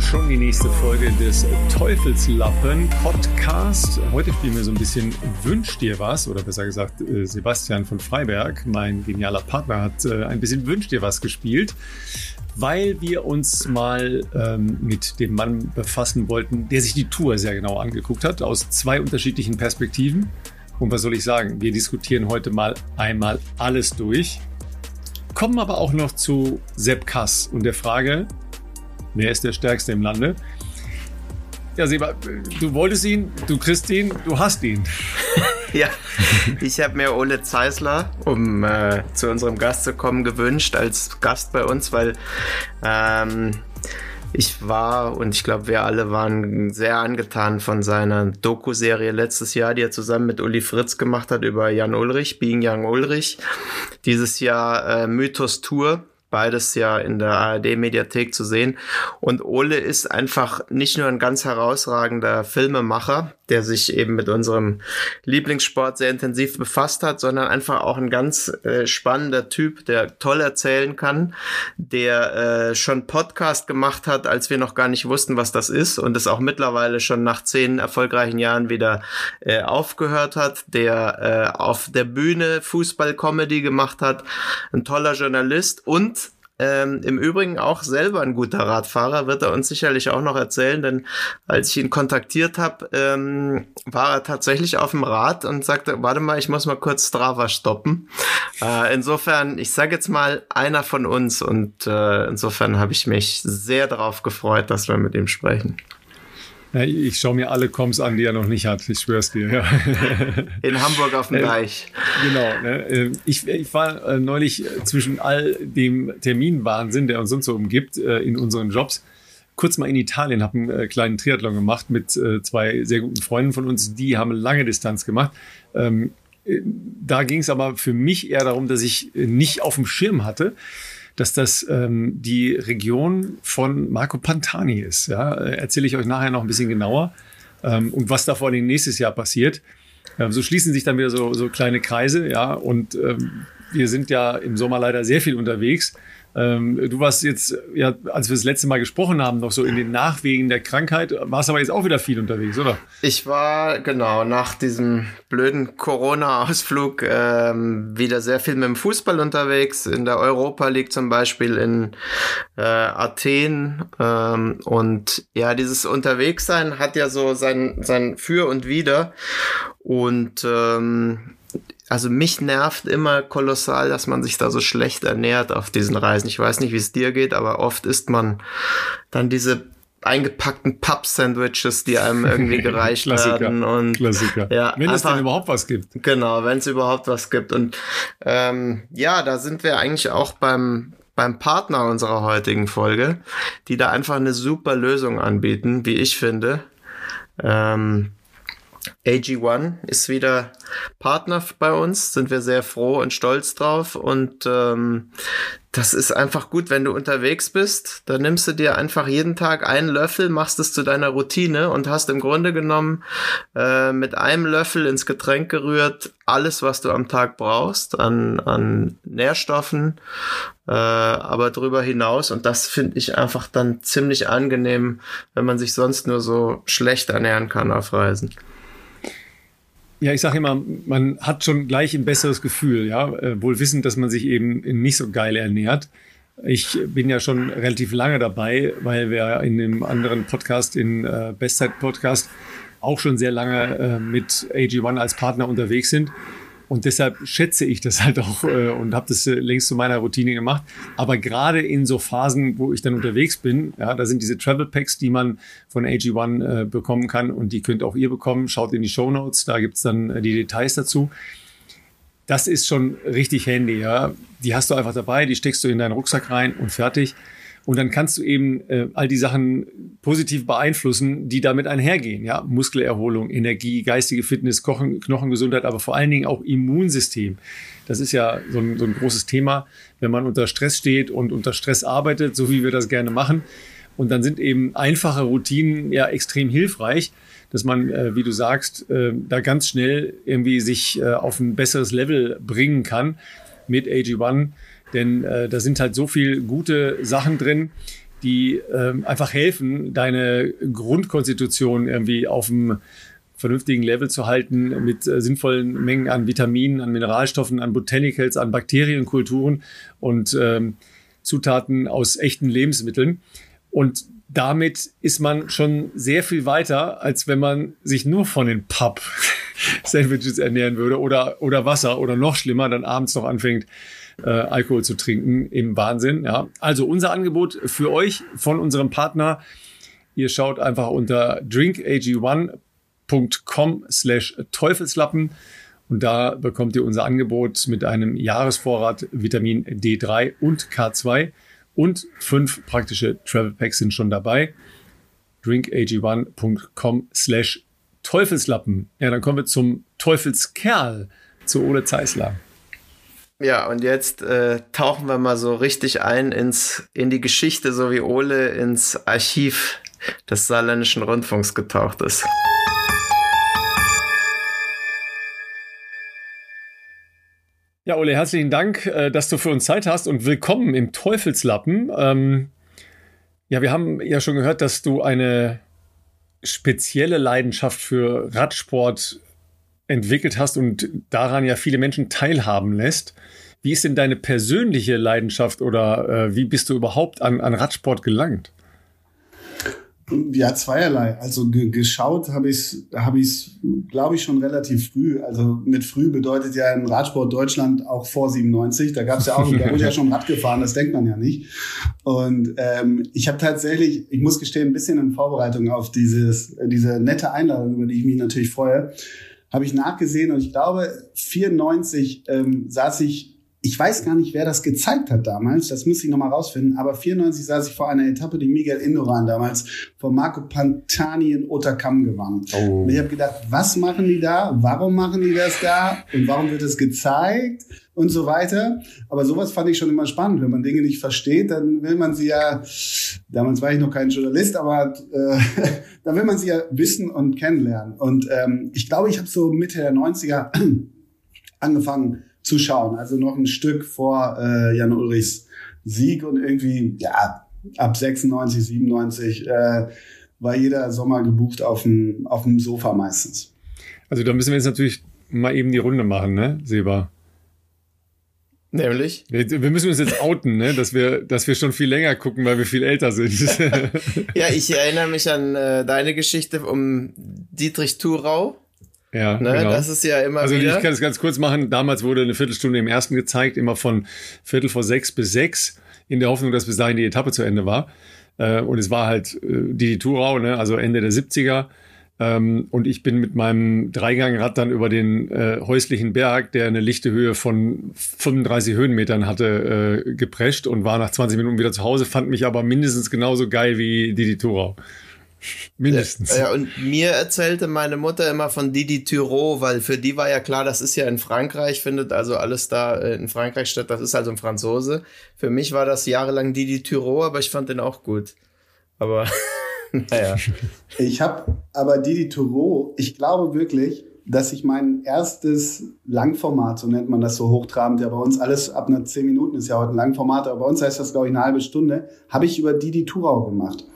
schon die nächste Folge des Teufelslappen Podcast. Heute spielen wir so ein bisschen Wünsch dir was, oder besser gesagt, äh, Sebastian von Freiberg, mein genialer Partner, hat äh, ein bisschen Wünsch dir was gespielt, weil wir uns mal ähm, mit dem Mann befassen wollten, der sich die Tour sehr genau angeguckt hat, aus zwei unterschiedlichen Perspektiven. Und was soll ich sagen? Wir diskutieren heute mal einmal alles durch kommen aber auch noch zu Sepp Kass und der Frage, wer ist der Stärkste im Lande? Ja, Seba, du wolltest ihn, du kriegst ihn, du hast ihn. ja, ich habe mir Ole Zeisler, um äh, zu unserem Gast zu kommen, gewünscht als Gast bei uns, weil ähm, ich war und ich glaube, wir alle waren sehr angetan von seiner Doku-Serie letztes Jahr, die er zusammen mit Uli Fritz gemacht hat über Jan Ulrich, Being Jan Ulrich. Dieses Jahr äh, Mythos Tour beides ja in der ARD-Mediathek zu sehen. Und Ole ist einfach nicht nur ein ganz herausragender Filmemacher, der sich eben mit unserem Lieblingssport sehr intensiv befasst hat, sondern einfach auch ein ganz äh, spannender Typ, der toll erzählen kann, der äh, schon Podcast gemacht hat, als wir noch gar nicht wussten, was das ist und es auch mittlerweile schon nach zehn erfolgreichen Jahren wieder äh, aufgehört hat, der äh, auf der Bühne Fußball-Comedy gemacht hat, ein toller Journalist und ähm, Im Übrigen auch selber ein guter Radfahrer, wird er uns sicherlich auch noch erzählen, denn als ich ihn kontaktiert habe, ähm, war er tatsächlich auf dem Rad und sagte, warte mal, ich muss mal kurz Strava stoppen. Äh, insofern, ich sage jetzt mal, einer von uns und äh, insofern habe ich mich sehr darauf gefreut, dass wir mit ihm sprechen. Ja, ich schaue mir alle Coms an, die er noch nicht hat. Ich schwör's dir. Ja. In Hamburg auf dem Deich. Genau. Ne? Äh, ich, ich war äh, neulich zwischen all dem Terminwahnsinn, der uns sonst so umgibt, äh, in unseren Jobs, kurz mal in Italien, habe einen kleinen Triathlon gemacht mit zwei sehr guten Freunden von uns. Die haben lange Distanz gemacht. Ähm, da ging es aber für mich eher darum, dass ich nicht auf dem Schirm hatte, dass das ähm, die Region von Marco Pantani ist. Ja? Äh, erzähle ich euch nachher noch ein bisschen genauer ähm, und was da vor allem nächstes Jahr passiert. Ähm, so schließen sich dann wieder so, so kleine Kreise, ja, und ähm, wir sind ja im Sommer leider sehr viel unterwegs. Ähm, du warst jetzt, ja, als wir das letzte Mal gesprochen haben, noch so in den Nachwegen der Krankheit, warst aber jetzt auch wieder viel unterwegs, oder? Ich war, genau, nach diesem blöden Corona-Ausflug ähm, wieder sehr viel mit dem Fußball unterwegs. In der Europa League zum Beispiel in äh, Athen. Ähm, und ja, dieses Unterwegssein hat ja so sein, sein Für und Wider. Und ähm, also mich nervt immer kolossal, dass man sich da so schlecht ernährt auf diesen Reisen. Ich weiß nicht, wie es dir geht, aber oft isst man dann diese eingepackten Pub-Sandwiches, die einem irgendwie gereicht werden. Und, Klassiker. Ja, wenn einfach, es denn überhaupt was gibt. Genau, wenn es überhaupt was gibt. Und ähm, ja, da sind wir eigentlich auch beim beim Partner unserer heutigen Folge, die da einfach eine super Lösung anbieten, wie ich finde. Ähm, AG1 ist wieder Partner bei uns, sind wir sehr froh und stolz drauf. Und ähm, das ist einfach gut, wenn du unterwegs bist. Dann nimmst du dir einfach jeden Tag einen Löffel, machst es zu deiner Routine und hast im Grunde genommen äh, mit einem Löffel ins Getränk gerührt alles, was du am Tag brauchst an, an Nährstoffen, äh, aber darüber hinaus. Und das finde ich einfach dann ziemlich angenehm, wenn man sich sonst nur so schlecht ernähren kann auf Reisen. Ja, ich sage immer, man hat schon gleich ein besseres Gefühl, ja, äh, wohl wissend, dass man sich eben nicht so geil ernährt. Ich bin ja schon relativ lange dabei, weil wir in dem anderen Podcast, in äh, Bestzeit Podcast, auch schon sehr lange äh, mit AG1 als Partner unterwegs sind. Und deshalb schätze ich das halt auch äh, und habe das äh, längst zu meiner Routine gemacht. Aber gerade in so Phasen, wo ich dann unterwegs bin, ja, da sind diese Travel Packs, die man von AG1 äh, bekommen kann und die könnt auch ihr bekommen. Schaut in die Show Notes, da gibt's dann äh, die Details dazu. Das ist schon richtig handy, ja. Die hast du einfach dabei, die steckst du in deinen Rucksack rein und fertig. Und dann kannst du eben äh, all die Sachen positiv beeinflussen, die damit einhergehen. Ja, Muskelerholung, Energie, geistige Fitness, Kochen, Knochengesundheit, aber vor allen Dingen auch Immunsystem. Das ist ja so ein, so ein großes Thema, wenn man unter Stress steht und unter Stress arbeitet, so wie wir das gerne machen. Und dann sind eben einfache Routinen ja extrem hilfreich, dass man, äh, wie du sagst, äh, da ganz schnell irgendwie sich äh, auf ein besseres Level bringen kann mit AG1 denn äh, da sind halt so viel gute Sachen drin, die ähm, einfach helfen, deine Grundkonstitution irgendwie auf dem vernünftigen Level zu halten mit äh, sinnvollen Mengen an Vitaminen, an Mineralstoffen, an Botanicals, an Bakterienkulturen und ähm, Zutaten aus echten Lebensmitteln. Und damit ist man schon sehr viel weiter, als wenn man sich nur von den Pub-Sandwiches ernähren würde oder, oder Wasser oder noch schlimmer, dann abends noch anfängt, äh, Alkohol zu trinken. Im Wahnsinn. Ja. Also unser Angebot für euch von unserem Partner. Ihr schaut einfach unter drinkag1.com slash Teufelslappen und da bekommt ihr unser Angebot mit einem Jahresvorrat Vitamin D3 und K2 und fünf praktische Travel Packs sind schon dabei. drinkag1.com slash Teufelslappen. Ja, dann kommen wir zum Teufelskerl, zu Ole Zeisler. Ja, und jetzt äh, tauchen wir mal so richtig ein ins, in die Geschichte, so wie Ole ins Archiv des Saarländischen Rundfunks getaucht ist. Ja, Ole, herzlichen Dank, äh, dass du für uns Zeit hast und willkommen im Teufelslappen. Ähm, ja, wir haben ja schon gehört, dass du eine spezielle Leidenschaft für Radsport entwickelt hast und daran ja viele Menschen teilhaben lässt. Wie ist denn deine persönliche Leidenschaft oder äh, wie bist du überhaupt an, an Radsport gelangt? Ja, zweierlei. Also geschaut habe ich es, hab ich's, glaube ich, schon relativ früh. Also mit früh bedeutet ja in Radsport Deutschland auch vor 97. Da gab es ja auch, da wurde ja schon Rad gefahren, das denkt man ja nicht. Und ähm, ich habe tatsächlich, ich muss gestehen, ein bisschen in Vorbereitung auf dieses, diese nette Einladung, über die ich mich natürlich freue, habe ich nachgesehen und ich glaube, 94 ähm, saß ich ich weiß gar nicht, wer das gezeigt hat damals, das muss ich nochmal rausfinden, aber 94 saß ich vor einer Etappe, die Miguel Indoran damals von Marco Pantani in Otakam gewann. Oh. Und ich habe gedacht, was machen die da? Warum machen die das da? Und warum wird es gezeigt? Und so weiter. Aber sowas fand ich schon immer spannend. Wenn man Dinge nicht versteht, dann will man sie ja, damals war ich noch kein Journalist, aber äh, dann will man sie ja wissen und kennenlernen. Und ähm, ich glaube, ich habe so Mitte der 90er angefangen, zu schauen. Also noch ein Stück vor äh, Jan Ulrichs Sieg und irgendwie, ja, ab 96, 97 äh, war jeder Sommer gebucht auf dem, auf dem Sofa meistens. Also da müssen wir jetzt natürlich mal eben die Runde machen, ne, Seba? Nämlich? Wir müssen uns jetzt outen, ne? dass, wir, dass wir schon viel länger gucken, weil wir viel älter sind. ja, ich erinnere mich an äh, deine Geschichte um Dietrich Thurau. Ja, ne, genau. das ist ja immer Also wieder. ich kann es ganz kurz machen. Damals wurde eine Viertelstunde im ersten gezeigt, immer von Viertel vor sechs bis sechs, in der Hoffnung, dass bis dahin die Etappe zu Ende war. Äh, und es war halt äh, die Tourau, ne? also Ende der 70er. Ähm, und ich bin mit meinem Dreigangrad dann über den äh, häuslichen Berg, der eine lichte Höhe von 35 Höhenmetern hatte, äh, geprescht und war nach 20 Minuten wieder zu Hause, fand mich aber mindestens genauso geil wie die Tourau. Mindestens. Ja, und mir erzählte meine Mutter immer von Didi Tyrol, weil für die war ja klar, das ist ja in Frankreich, findet also alles da äh, in Frankreich statt, das ist also ein Franzose. Für mich war das jahrelang Didi Tyrol, aber ich fand den auch gut. Aber naja. Ich habe aber Didi Tyrol, ich glaube wirklich, dass ich mein erstes Langformat, so nennt man das so hochtrabend, ja bei uns alles ab einer 10 Minuten ist ja heute ein Langformat, aber bei uns heißt das glaube ich eine halbe Stunde, habe ich über Didi Thurau gemacht.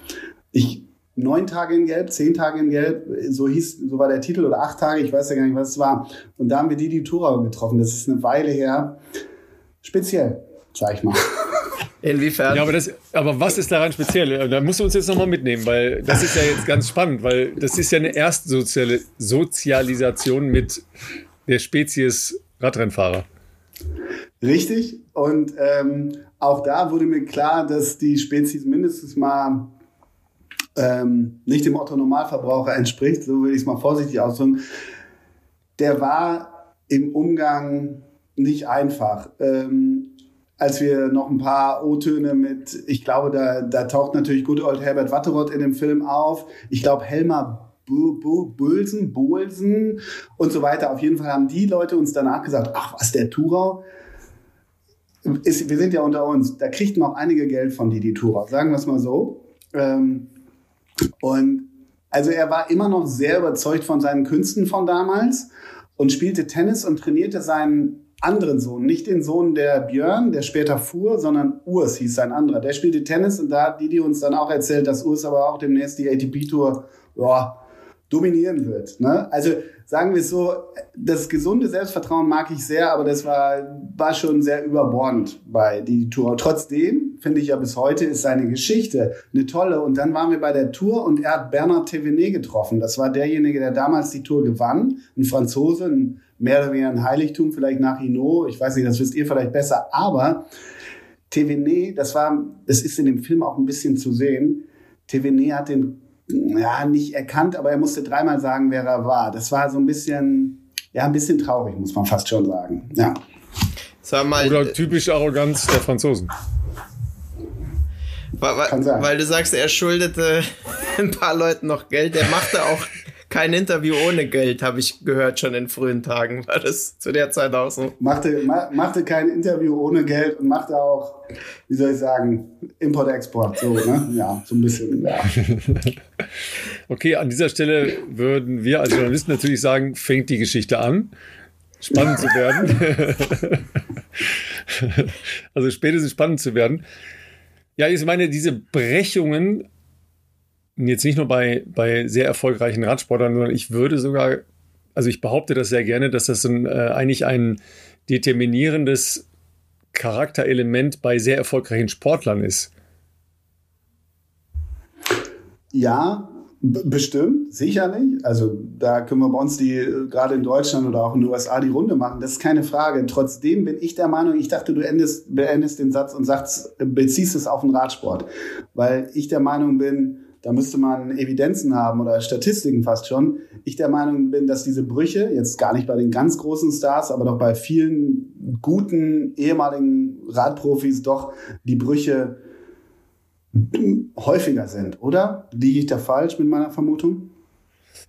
Ich neun Tage in Gelb, zehn Tage in Gelb, so hieß, so war der Titel oder acht Tage, ich weiß ja gar nicht, was es war. Und da haben wir die Thurau getroffen. Das ist eine Weile her. Speziell, sag ich mal. Inwiefern? Ja, aber, das, aber was ist daran speziell? Da musst du uns jetzt nochmal mitnehmen, weil das ist ja jetzt ganz spannend, weil das ist ja eine erste Sozialisation mit der Spezies Radrennfahrer. Richtig. Und ähm, auch da wurde mir klar, dass die Spezies mindestens mal ähm, nicht dem Otto Normalverbraucher entspricht, so will ich es mal vorsichtig ausdrücken, der war im Umgang nicht einfach. Ähm, als wir noch ein paar O-Töne mit, ich glaube, da, da taucht natürlich Good Old Herbert Watteroth in dem Film auf. Ich glaube, Helmer Bulsen, Bolsen und so weiter. Auf jeden Fall haben die Leute uns danach gesagt, ach was, der Thurau, ist, wir sind ja unter uns, da kriegt noch einige Geld von Didi Thurau, sagen wir es mal so. Ähm, und also er war immer noch sehr überzeugt von seinen Künsten von damals und spielte Tennis und trainierte seinen anderen Sohn, nicht den Sohn der Björn, der später fuhr, sondern Urs hieß sein anderer. Der spielte Tennis und da hat Didi uns dann auch erzählt, dass Urs aber auch demnächst die ATP-Tour dominieren wird. Ne? Also sagen wir es so, das gesunde Selbstvertrauen mag ich sehr, aber das war, war schon sehr überbordend bei die Tour. Trotzdem finde ich ja bis heute ist seine Geschichte eine tolle. Und dann waren wir bei der Tour und er hat Bernard Thévenet getroffen. Das war derjenige, der damals die Tour gewann. Ein Franzose, ein, mehr oder weniger ein Heiligtum, vielleicht nach Hinault. Ich weiß nicht, das wisst ihr vielleicht besser. Aber Thévenet, das war, das ist in dem Film auch ein bisschen zu sehen. Thévenet hat den ja, nicht erkannt, aber er musste dreimal sagen, wer er war. Das war so ein bisschen, ja, ein bisschen traurig, muss man fast schon sagen. Ja. Sag mal, Oder typisch Arroganz der Franzosen. Weil, weil, weil, du sagst, er schuldete ein paar Leuten noch Geld. Er machte auch kein Interview ohne Geld, habe ich gehört schon in frühen Tagen. War das zu der Zeit auch so? Machte, ma, machte kein Interview ohne Geld und machte auch, wie soll ich sagen, Import-Export. So, ne? Ja, so ein bisschen, ja. Okay, an dieser Stelle würden wir als Journalisten natürlich sagen, fängt die Geschichte an spannend zu werden. also spätestens spannend zu werden. Ja, ich meine, diese Brechungen jetzt nicht nur bei, bei sehr erfolgreichen Radsportern, sondern ich würde sogar, also ich behaupte das sehr gerne, dass das ein, äh, eigentlich ein determinierendes Charakterelement bei sehr erfolgreichen Sportlern ist. Ja, bestimmt, sicherlich. Also da können wir bei uns die, gerade in Deutschland oder auch in den USA die Runde machen. Das ist keine Frage. Trotzdem bin ich der Meinung, ich dachte, du endest, beendest den Satz und sagst, beziehst es auf den Radsport. Weil ich der Meinung bin, da müsste man Evidenzen haben oder Statistiken fast schon. Ich der Meinung bin, dass diese Brüche, jetzt gar nicht bei den ganz großen Stars, aber doch bei vielen guten ehemaligen Radprofis doch die Brüche häufiger sind, oder? Liege ich da falsch mit meiner Vermutung?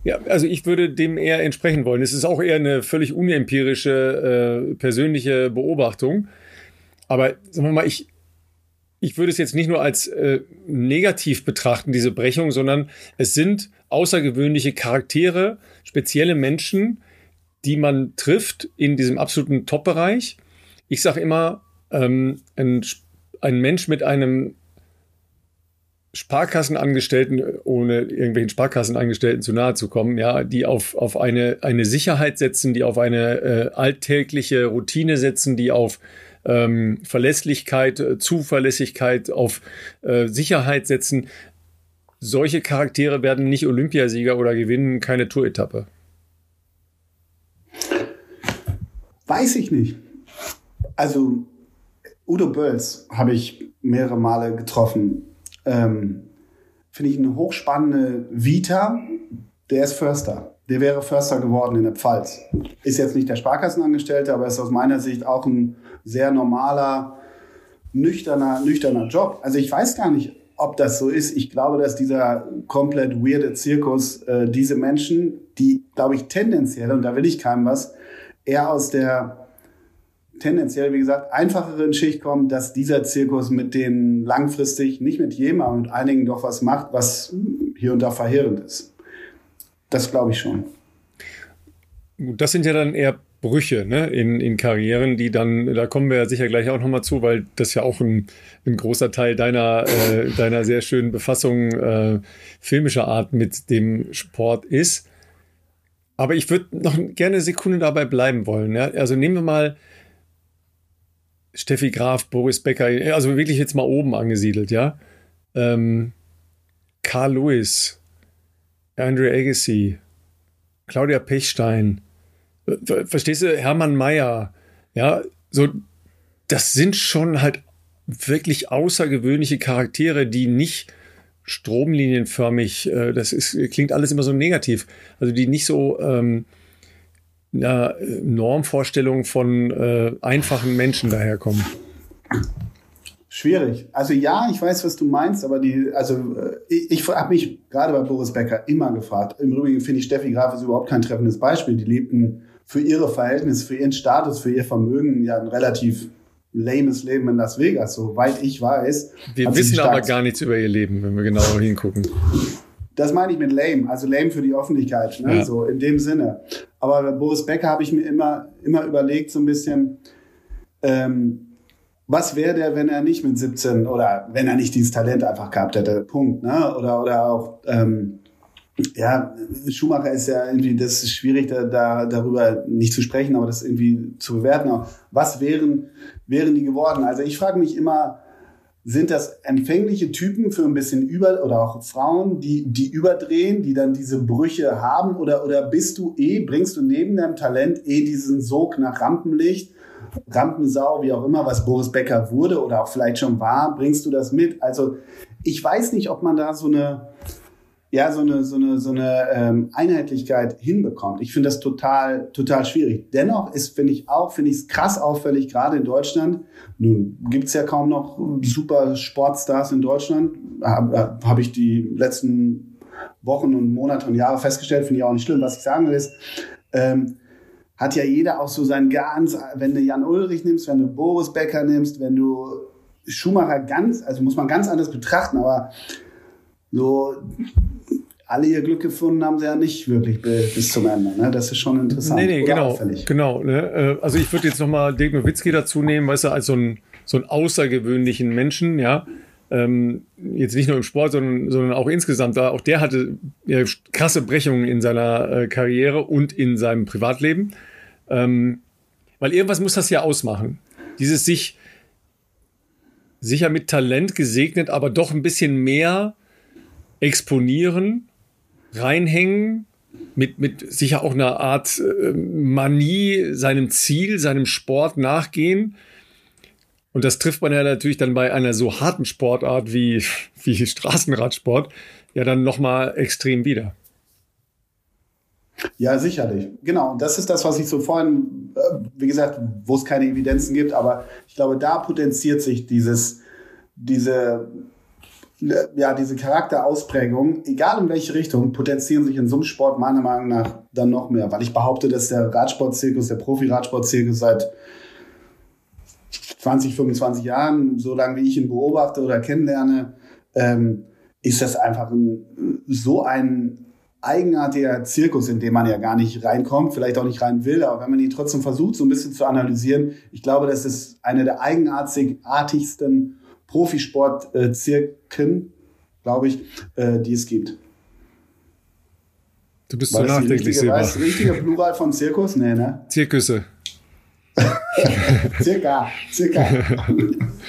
Ja, also ich würde dem eher entsprechen wollen. Es ist auch eher eine völlig unempirische äh, persönliche Beobachtung. Aber sagen wir mal, ich, ich würde es jetzt nicht nur als äh, negativ betrachten, diese Brechung, sondern es sind außergewöhnliche Charaktere, spezielle Menschen, die man trifft in diesem absoluten Top-Bereich. Ich sage immer, ähm, ein, ein Mensch mit einem Sparkassenangestellten, ohne irgendwelchen Sparkassenangestellten zu nahe zu kommen, ja, die auf, auf eine, eine Sicherheit setzen, die auf eine äh, alltägliche Routine setzen, die auf ähm, Verlässlichkeit, äh, Zuverlässigkeit, auf äh, Sicherheit setzen. Solche Charaktere werden nicht Olympiasieger oder gewinnen keine Tour-Etappe. Weiß ich nicht. Also Udo Bölz habe ich mehrere Male getroffen. Ähm, Finde ich eine hochspannende Vita. Der ist Förster der wäre Förster geworden in der Pfalz. Ist jetzt nicht der Sparkassenangestellte, aber ist aus meiner Sicht auch ein sehr normaler, nüchterner, nüchterner Job. Also ich weiß gar nicht, ob das so ist. Ich glaube, dass dieser komplett weirde Zirkus äh, diese Menschen, die, glaube ich, tendenziell, und da will ich keinem was, eher aus der tendenziell, wie gesagt, einfacheren Schicht kommen, dass dieser Zirkus mit denen langfristig, nicht mit jedem, aber mit einigen doch was macht, was hier und da verheerend ist. Das glaube ich schon. Das sind ja dann eher Brüche ne, in, in Karrieren, die dann, da kommen wir ja sicher gleich auch nochmal zu, weil das ja auch ein, ein großer Teil deiner, äh, deiner sehr schönen Befassung äh, filmischer Art mit dem Sport ist. Aber ich würde noch gerne eine Sekunde dabei bleiben wollen. Ja? Also nehmen wir mal Steffi Graf, Boris Becker, also wirklich jetzt mal oben angesiedelt, ja. Ähm, Carl Lewis, Andrew Agassi, Claudia Pechstein, verstehst du, Hermann Mayer, ja, so, das sind schon halt wirklich außergewöhnliche Charaktere, die nicht stromlinienförmig, äh, das ist, klingt alles immer so negativ, also die nicht so ähm, ja, Normvorstellungen von äh, einfachen Menschen daherkommen. Schwierig. Also ja, ich weiß, was du meinst, aber die, also ich, ich habe mich gerade bei Boris Becker immer gefragt. Im Übrigen finde ich Steffi Graf ist überhaupt kein treffendes Beispiel. Die lebten für ihre Verhältnisse, für ihren Status, für ihr Vermögen ja ein relativ lames Leben in Las Vegas, soweit ich weiß. Wir wissen aber gar nichts über ihr Leben, wenn wir genauer hingucken. das meine ich mit lame, also lame für die Öffentlichkeit, ne? Ja. so in dem Sinne. Aber bei Boris Becker habe ich mir immer, immer überlegt, so ein bisschen, ähm, was wäre der, wenn er nicht mit 17 oder wenn er nicht dieses Talent einfach gehabt hätte, Punkt, ne? Oder, oder auch, ähm, ja, Schumacher ist ja irgendwie, das ist schwierig, da, da darüber nicht zu sprechen, aber das irgendwie zu bewerten. Was wären, wären die geworden? Also ich frage mich immer, sind das empfängliche Typen für ein bisschen über oder auch Frauen, die, die überdrehen, die dann diese Brüche haben? Oder, oder bist du eh, bringst du neben deinem Talent eh diesen Sog nach Rampenlicht, Rampensau, wie auch immer, was Boris Becker wurde oder auch vielleicht schon war, bringst du das mit? Also ich weiß nicht, ob man da so eine, ja, so eine, so eine, so eine ähm, Einheitlichkeit hinbekommt. Ich finde das total, total schwierig. Dennoch ist, finde ich auch, finde ich es krass auffällig, gerade in Deutschland. Nun gibt's ja kaum noch super Sportstars in Deutschland. Habe hab ich die letzten Wochen und Monate und Jahre festgestellt, finde ich auch nicht schlimm. Was ich sagen will ist, ähm, hat ja jeder auch so sein ganz, wenn du Jan Ulrich nimmst, wenn du Boris Becker nimmst, wenn du Schumacher ganz, also muss man ganz anders betrachten, aber so alle ihr Glück gefunden haben sie ja nicht wirklich bis zum Ende. Ne? Das ist schon interessant. Nee, nee, genau. Auffällig. genau ne? Äh, also ich würde jetzt nochmal Dirk Nowitzki dazu nehmen, weißt du, als so, ein, so einen außergewöhnlichen Menschen, ja. Ähm, jetzt nicht nur im Sport, sondern, sondern auch insgesamt. Da, auch der hatte ja, krasse Brechungen in seiner äh, Karriere und in seinem Privatleben. Ähm, weil irgendwas muss das ja ausmachen. Dieses sich sicher mit Talent gesegnet, aber doch ein bisschen mehr exponieren reinhängen, mit, mit sicher auch einer Art äh, Manie seinem Ziel, seinem Sport nachgehen. Und das trifft man ja natürlich dann bei einer so harten Sportart wie, wie Straßenradsport ja dann nochmal extrem wieder. Ja, sicherlich. Genau. Und das ist das, was ich so vorhin, äh, wie gesagt, wo es keine Evidenzen gibt, aber ich glaube, da potenziert sich dieses, diese ja, diese Charakterausprägung, egal in welche Richtung, potenzieren sich in so einem Sport meiner Meinung nach dann noch mehr. Weil ich behaupte, dass der Radsportzirkus, der Profi-Radsportzirkus seit 20, 25 Jahren, so lange wie ich ihn beobachte oder kennenlerne, ähm, ist das einfach ein, so ein eigenartiger Zirkus, in dem man ja gar nicht reinkommt, vielleicht auch nicht rein will, aber wenn man ihn trotzdem versucht, so ein bisschen zu analysieren, ich glaube, das ist eine der eigenartigsten Profisportzirken, glaube ich, äh, die es gibt. Du bist so nachdenklich, Silber. War das richtige Plural von Zirkus? Nee, ne? Zirkusse. circa, circa.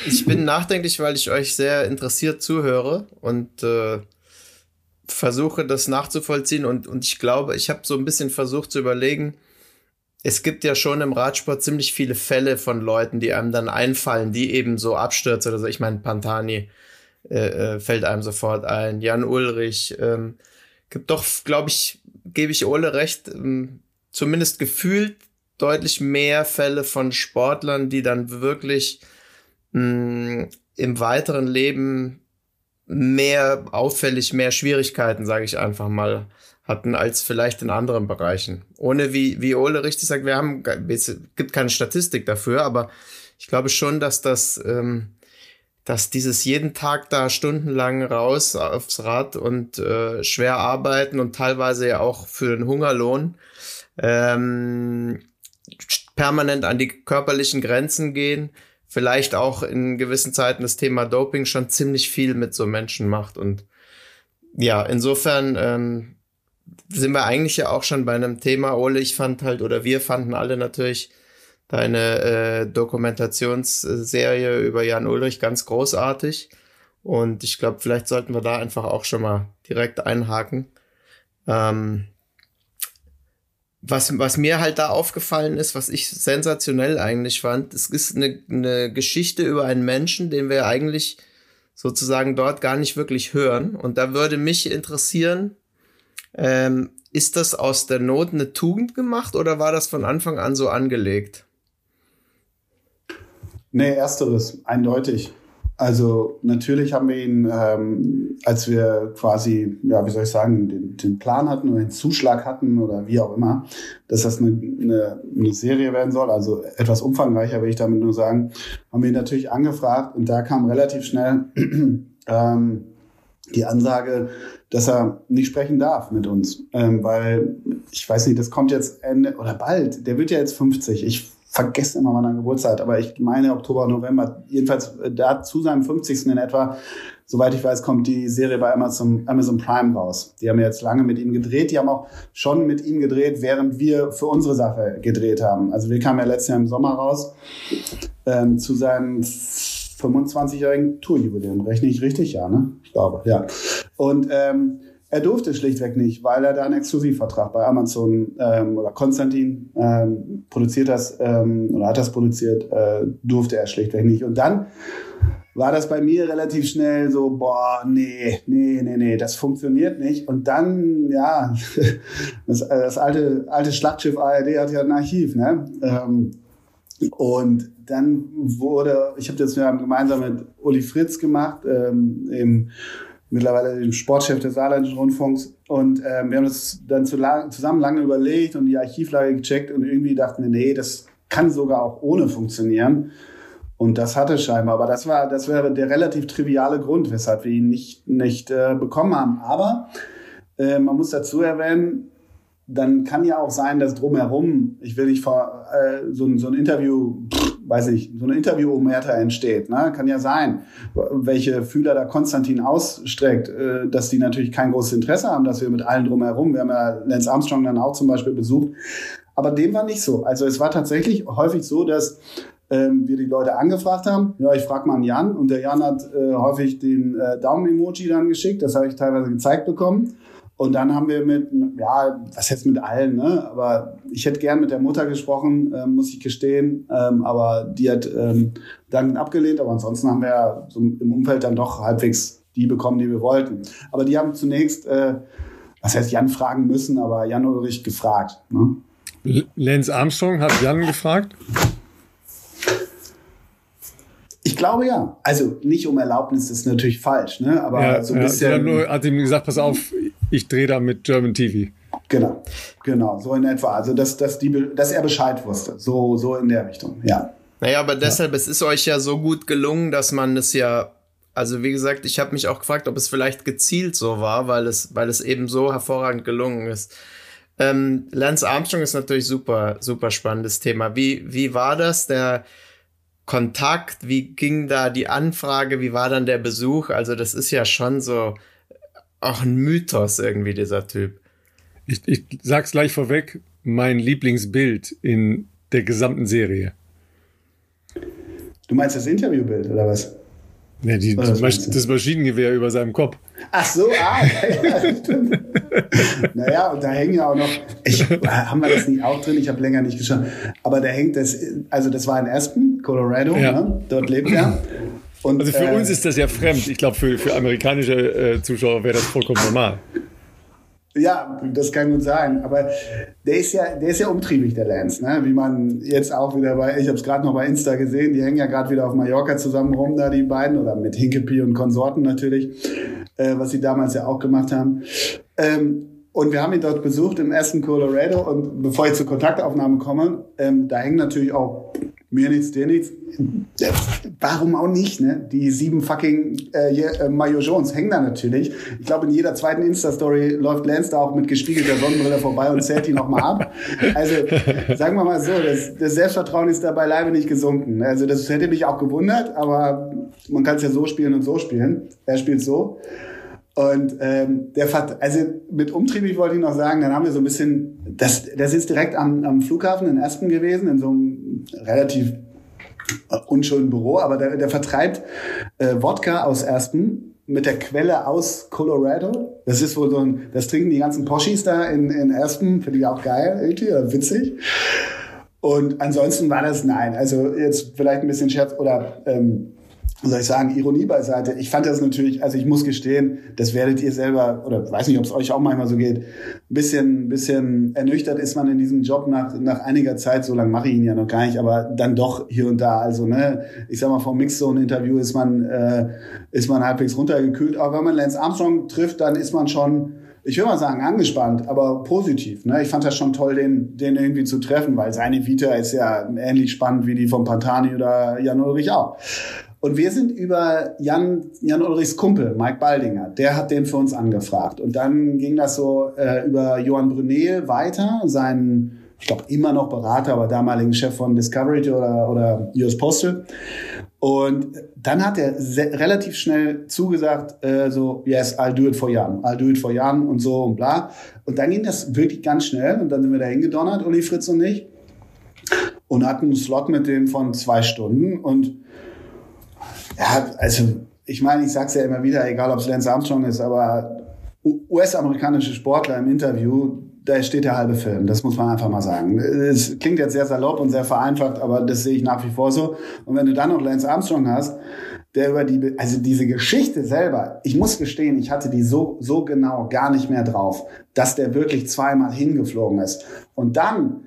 Ich bin nachdenklich, weil ich euch sehr interessiert zuhöre und äh, versuche das nachzuvollziehen und, und ich glaube, ich habe so ein bisschen versucht zu überlegen, es gibt ja schon im Radsport ziemlich viele Fälle von Leuten, die einem dann einfallen, die eben so abstürzen oder so. Ich meine, Pantani äh, äh, fällt einem sofort ein, Jan Ulrich. Ähm, gibt doch, glaube ich, gebe ich Ole recht, ähm, zumindest gefühlt deutlich mehr Fälle von Sportlern, die dann wirklich mh, mm, im weiteren Leben mehr auffällig, mehr Schwierigkeiten, sage ich einfach mal, hatten als vielleicht in anderen Bereichen. Ohne, wie, wie Ole richtig sagt, wir haben, es gibt keine Statistik dafür, aber ich glaube schon, dass das, ähm, dass dieses jeden Tag da stundenlang raus aufs Rad und äh, schwer arbeiten und teilweise ja auch für den Hungerlohn ähm, permanent an die körperlichen Grenzen gehen, vielleicht auch in gewissen Zeiten das Thema Doping schon ziemlich viel mit so Menschen macht und ja, insofern ähm, sind wir eigentlich ja auch schon bei einem Thema, Ole, ich fand halt, oder wir fanden alle natürlich deine äh, Dokumentationsserie über Jan Ulrich ganz großartig. Und ich glaube, vielleicht sollten wir da einfach auch schon mal direkt einhaken. Ähm, was, was mir halt da aufgefallen ist, was ich sensationell eigentlich fand, es ist eine, eine Geschichte über einen Menschen, den wir eigentlich sozusagen dort gar nicht wirklich hören. Und da würde mich interessieren, ähm, ist das aus der Not eine Tugend gemacht oder war das von Anfang an so angelegt? Nee, ersteres, eindeutig. Also natürlich haben wir ihn, ähm, als wir quasi, ja, wie soll ich sagen, den, den, Plan hatten oder den Zuschlag hatten oder wie auch immer, dass das eine, eine, eine Serie werden soll, also etwas umfangreicher will ich damit nur sagen, haben wir ihn natürlich angefragt und da kam relativ schnell ähm, die Ansage, dass er nicht sprechen darf mit uns, ähm, weil ich weiß nicht, das kommt jetzt Ende oder bald. Der wird ja jetzt 50. Ich vergesse immer, wann er Geburtstag aber ich meine Oktober, November. Jedenfalls äh, da zu seinem 50. in etwa, soweit ich weiß, kommt die Serie bei Amazon, Amazon Prime raus. Die haben jetzt lange mit ihm gedreht. Die haben auch schon mit ihm gedreht, während wir für unsere Sache gedreht haben. Also wir kamen ja letztes Jahr im Sommer raus ähm, zu seinem 25-jährigen Tourjubiläum. Rechne ich richtig? Ja, ne? Ich glaube, ja. Und ähm, er durfte schlichtweg nicht, weil er da einen Exklusivvertrag bei Amazon ähm, oder Konstantin ähm, produziert das ähm, oder hat das produziert, äh, durfte er schlichtweg nicht. Und dann war das bei mir relativ schnell so, boah, nee, nee, nee, nee, das funktioniert nicht. Und dann, ja, das, das alte, alte Schlachtschiff ARD hat ja ein Archiv, ne? Ähm, und dann wurde, ich habe das ja gemeinsam mit Uli Fritz gemacht, ähm, im, mittlerweile dem Sportchef des Saarländischen Rundfunks. Und ähm, wir haben das dann zu lang, zusammen lange überlegt und die Archivlage gecheckt und irgendwie dachten wir, nee, das kann sogar auch ohne funktionieren. Und das hatte scheinbar, aber das war, das wäre der relativ triviale Grund, weshalb wir ihn nicht, nicht äh, bekommen haben. Aber äh, man muss dazu erwähnen, dann kann ja auch sein, dass drumherum, ich will nicht vor, äh, so, ein, so ein Interview, weiß ich, so ein Interview um Hertha entsteht. Ne? Kann ja sein, welche Fühler da Konstantin ausstreckt, äh, dass die natürlich kein großes Interesse haben, dass wir mit allen drumherum, wir haben ja Lance Armstrong dann auch zum Beispiel besucht, aber dem war nicht so. Also es war tatsächlich häufig so, dass ähm, wir die Leute angefragt haben. Ja, ich frage mal an Jan und der Jan hat äh, häufig den äh, Daumen-Emoji dann geschickt. Das habe ich teilweise gezeigt bekommen. Und dann haben wir mit, ja, was jetzt mit allen, ne? Aber ich hätte gern mit der Mutter gesprochen, äh, muss ich gestehen. Ähm, aber die hat ähm, dann abgelehnt. Aber ansonsten haben wir ja so im Umfeld dann doch halbwegs die bekommen, die wir wollten. Aber die haben zunächst, äh, was heißt Jan fragen müssen, aber Jan Ulrich gefragt. Ne? Lance Armstrong hat Jan gefragt? Ich glaube ja. Also nicht um Erlaubnis, das ist natürlich falsch, ne? Aber ja, so ein bisschen. Ja, nur hat ihm gesagt, pass auf, ich drehe da mit German TV. Genau, genau, so in etwa. Also dass, dass, die, dass er Bescheid wusste. So, so in der Richtung, ja. Naja, aber deshalb, ja. es ist euch ja so gut gelungen, dass man es ja, also wie gesagt, ich habe mich auch gefragt, ob es vielleicht gezielt so war, weil es, weil es eben so hervorragend gelungen ist. Ähm, Lance Armstrong ist natürlich super, super spannendes Thema. Wie, wie war das? Der, Kontakt? Wie ging da die Anfrage? Wie war dann der Besuch? Also das ist ja schon so auch ein Mythos irgendwie, dieser Typ. Ich, ich sag's gleich vorweg, mein Lieblingsbild in der gesamten Serie. Du meinst das Interviewbild oder was? Ja, die, das, Masch das, Maschinengewehr über seinem Kopf. Ach so, ah, ja, stimmt. naja, und da hängen ja auch noch, ich, haben wir das nicht auch drin? Ich habe länger nicht geschaut. Aber da hängt das, also das war in Aspen, Colorado, ja. ne? dort lebt er. Und, also für äh, uns ist das ja fremd. Ich glaube, für, für amerikanische äh, Zuschauer wäre das vollkommen normal. Ja, das kann gut sein. Aber der ist ja, der ist ja umtriebig, der Lance, ne? Wie man jetzt auch wieder bei, ich habe es gerade noch bei Insta gesehen, die hängen ja gerade wieder auf Mallorca zusammen rum, da die beiden, oder mit Hinkepie und Konsorten natürlich, äh, was sie damals ja auch gemacht haben. Ähm, und wir haben ihn dort besucht im ersten Colorado und bevor ich zur Kontaktaufnahme komme, ähm, da hängen natürlich auch mir nichts, dir nichts. Warum auch nicht, ne? Die sieben fucking äh, äh, Mayo Jones hängen da natürlich. Ich glaube, in jeder zweiten Insta-Story läuft Lance da auch mit gespiegelter Sonnenbrille vorbei und zählt die nochmal ab. Also, sagen wir mal so, das, das Selbstvertrauen ist da beileibe nicht gesunken. Also, das hätte mich auch gewundert, aber man kann es ja so spielen und so spielen. Er spielt so. Und ähm, der Vert also mit umtriebig wollte ich noch sagen, dann haben wir so ein bisschen, das, das ist direkt am, am Flughafen in Aspen gewesen, in so einem relativ äh, unschönen Büro, aber der, der vertreibt äh, Wodka aus Aspen mit der Quelle aus Colorado. Das ist wohl so ein, das trinken die ganzen Poschis da in, in Aspen, finde ich auch geil, irgendwie, oder witzig. Und ansonsten war das nein. Also jetzt vielleicht ein bisschen Scherz oder ähm, soll ich sagen, Ironie beiseite. Ich fand das natürlich, also ich muss gestehen, das werdet ihr selber, oder weiß nicht, ob es euch auch manchmal so geht, ein bisschen, bisschen ernüchtert ist man in diesem Job nach, nach einiger Zeit, so lange mache ich ihn ja noch gar nicht, aber dann doch hier und da. Also, ne, ich sag mal, vom Mixzone-Interview ist man, äh, ist man halbwegs runtergekühlt. Aber wenn man Lance Armstrong trifft, dann ist man schon, ich will mal sagen, angespannt, aber positiv. Ne? Ich fand das schon toll, den, den irgendwie zu treffen, weil seine Vita ist ja ähnlich spannend wie die von Pantani oder Jan Ulrich auch. Und wir sind über Jan, Jan Ulrichs Kumpel, Mike Baldinger, der hat den für uns angefragt. Und dann ging das so äh, über Johann Brunel weiter, seinen, ich glaube, immer noch Berater, aber damaligen Chef von Discovery oder, oder US Postal. Und dann hat er relativ schnell zugesagt, äh, so, yes, I'll do it for Jan, I'll do it for Jan und so und bla. Und dann ging das wirklich ganz schnell und dann sind wir da hingedonnert, Uli Fritz und ich, und hatten einen Slot mit dem von zwei Stunden und ja, also ich meine, ich sag's ja immer wieder, egal ob es Lance Armstrong ist, aber US-amerikanische Sportler im Interview, da steht der halbe Film. Das muss man einfach mal sagen. Es klingt jetzt sehr salopp und sehr vereinfacht, aber das sehe ich nach wie vor so. Und wenn du dann noch Lance Armstrong hast, der über die, also diese Geschichte selber, ich muss gestehen, ich hatte die so, so genau gar nicht mehr drauf, dass der wirklich zweimal hingeflogen ist. Und dann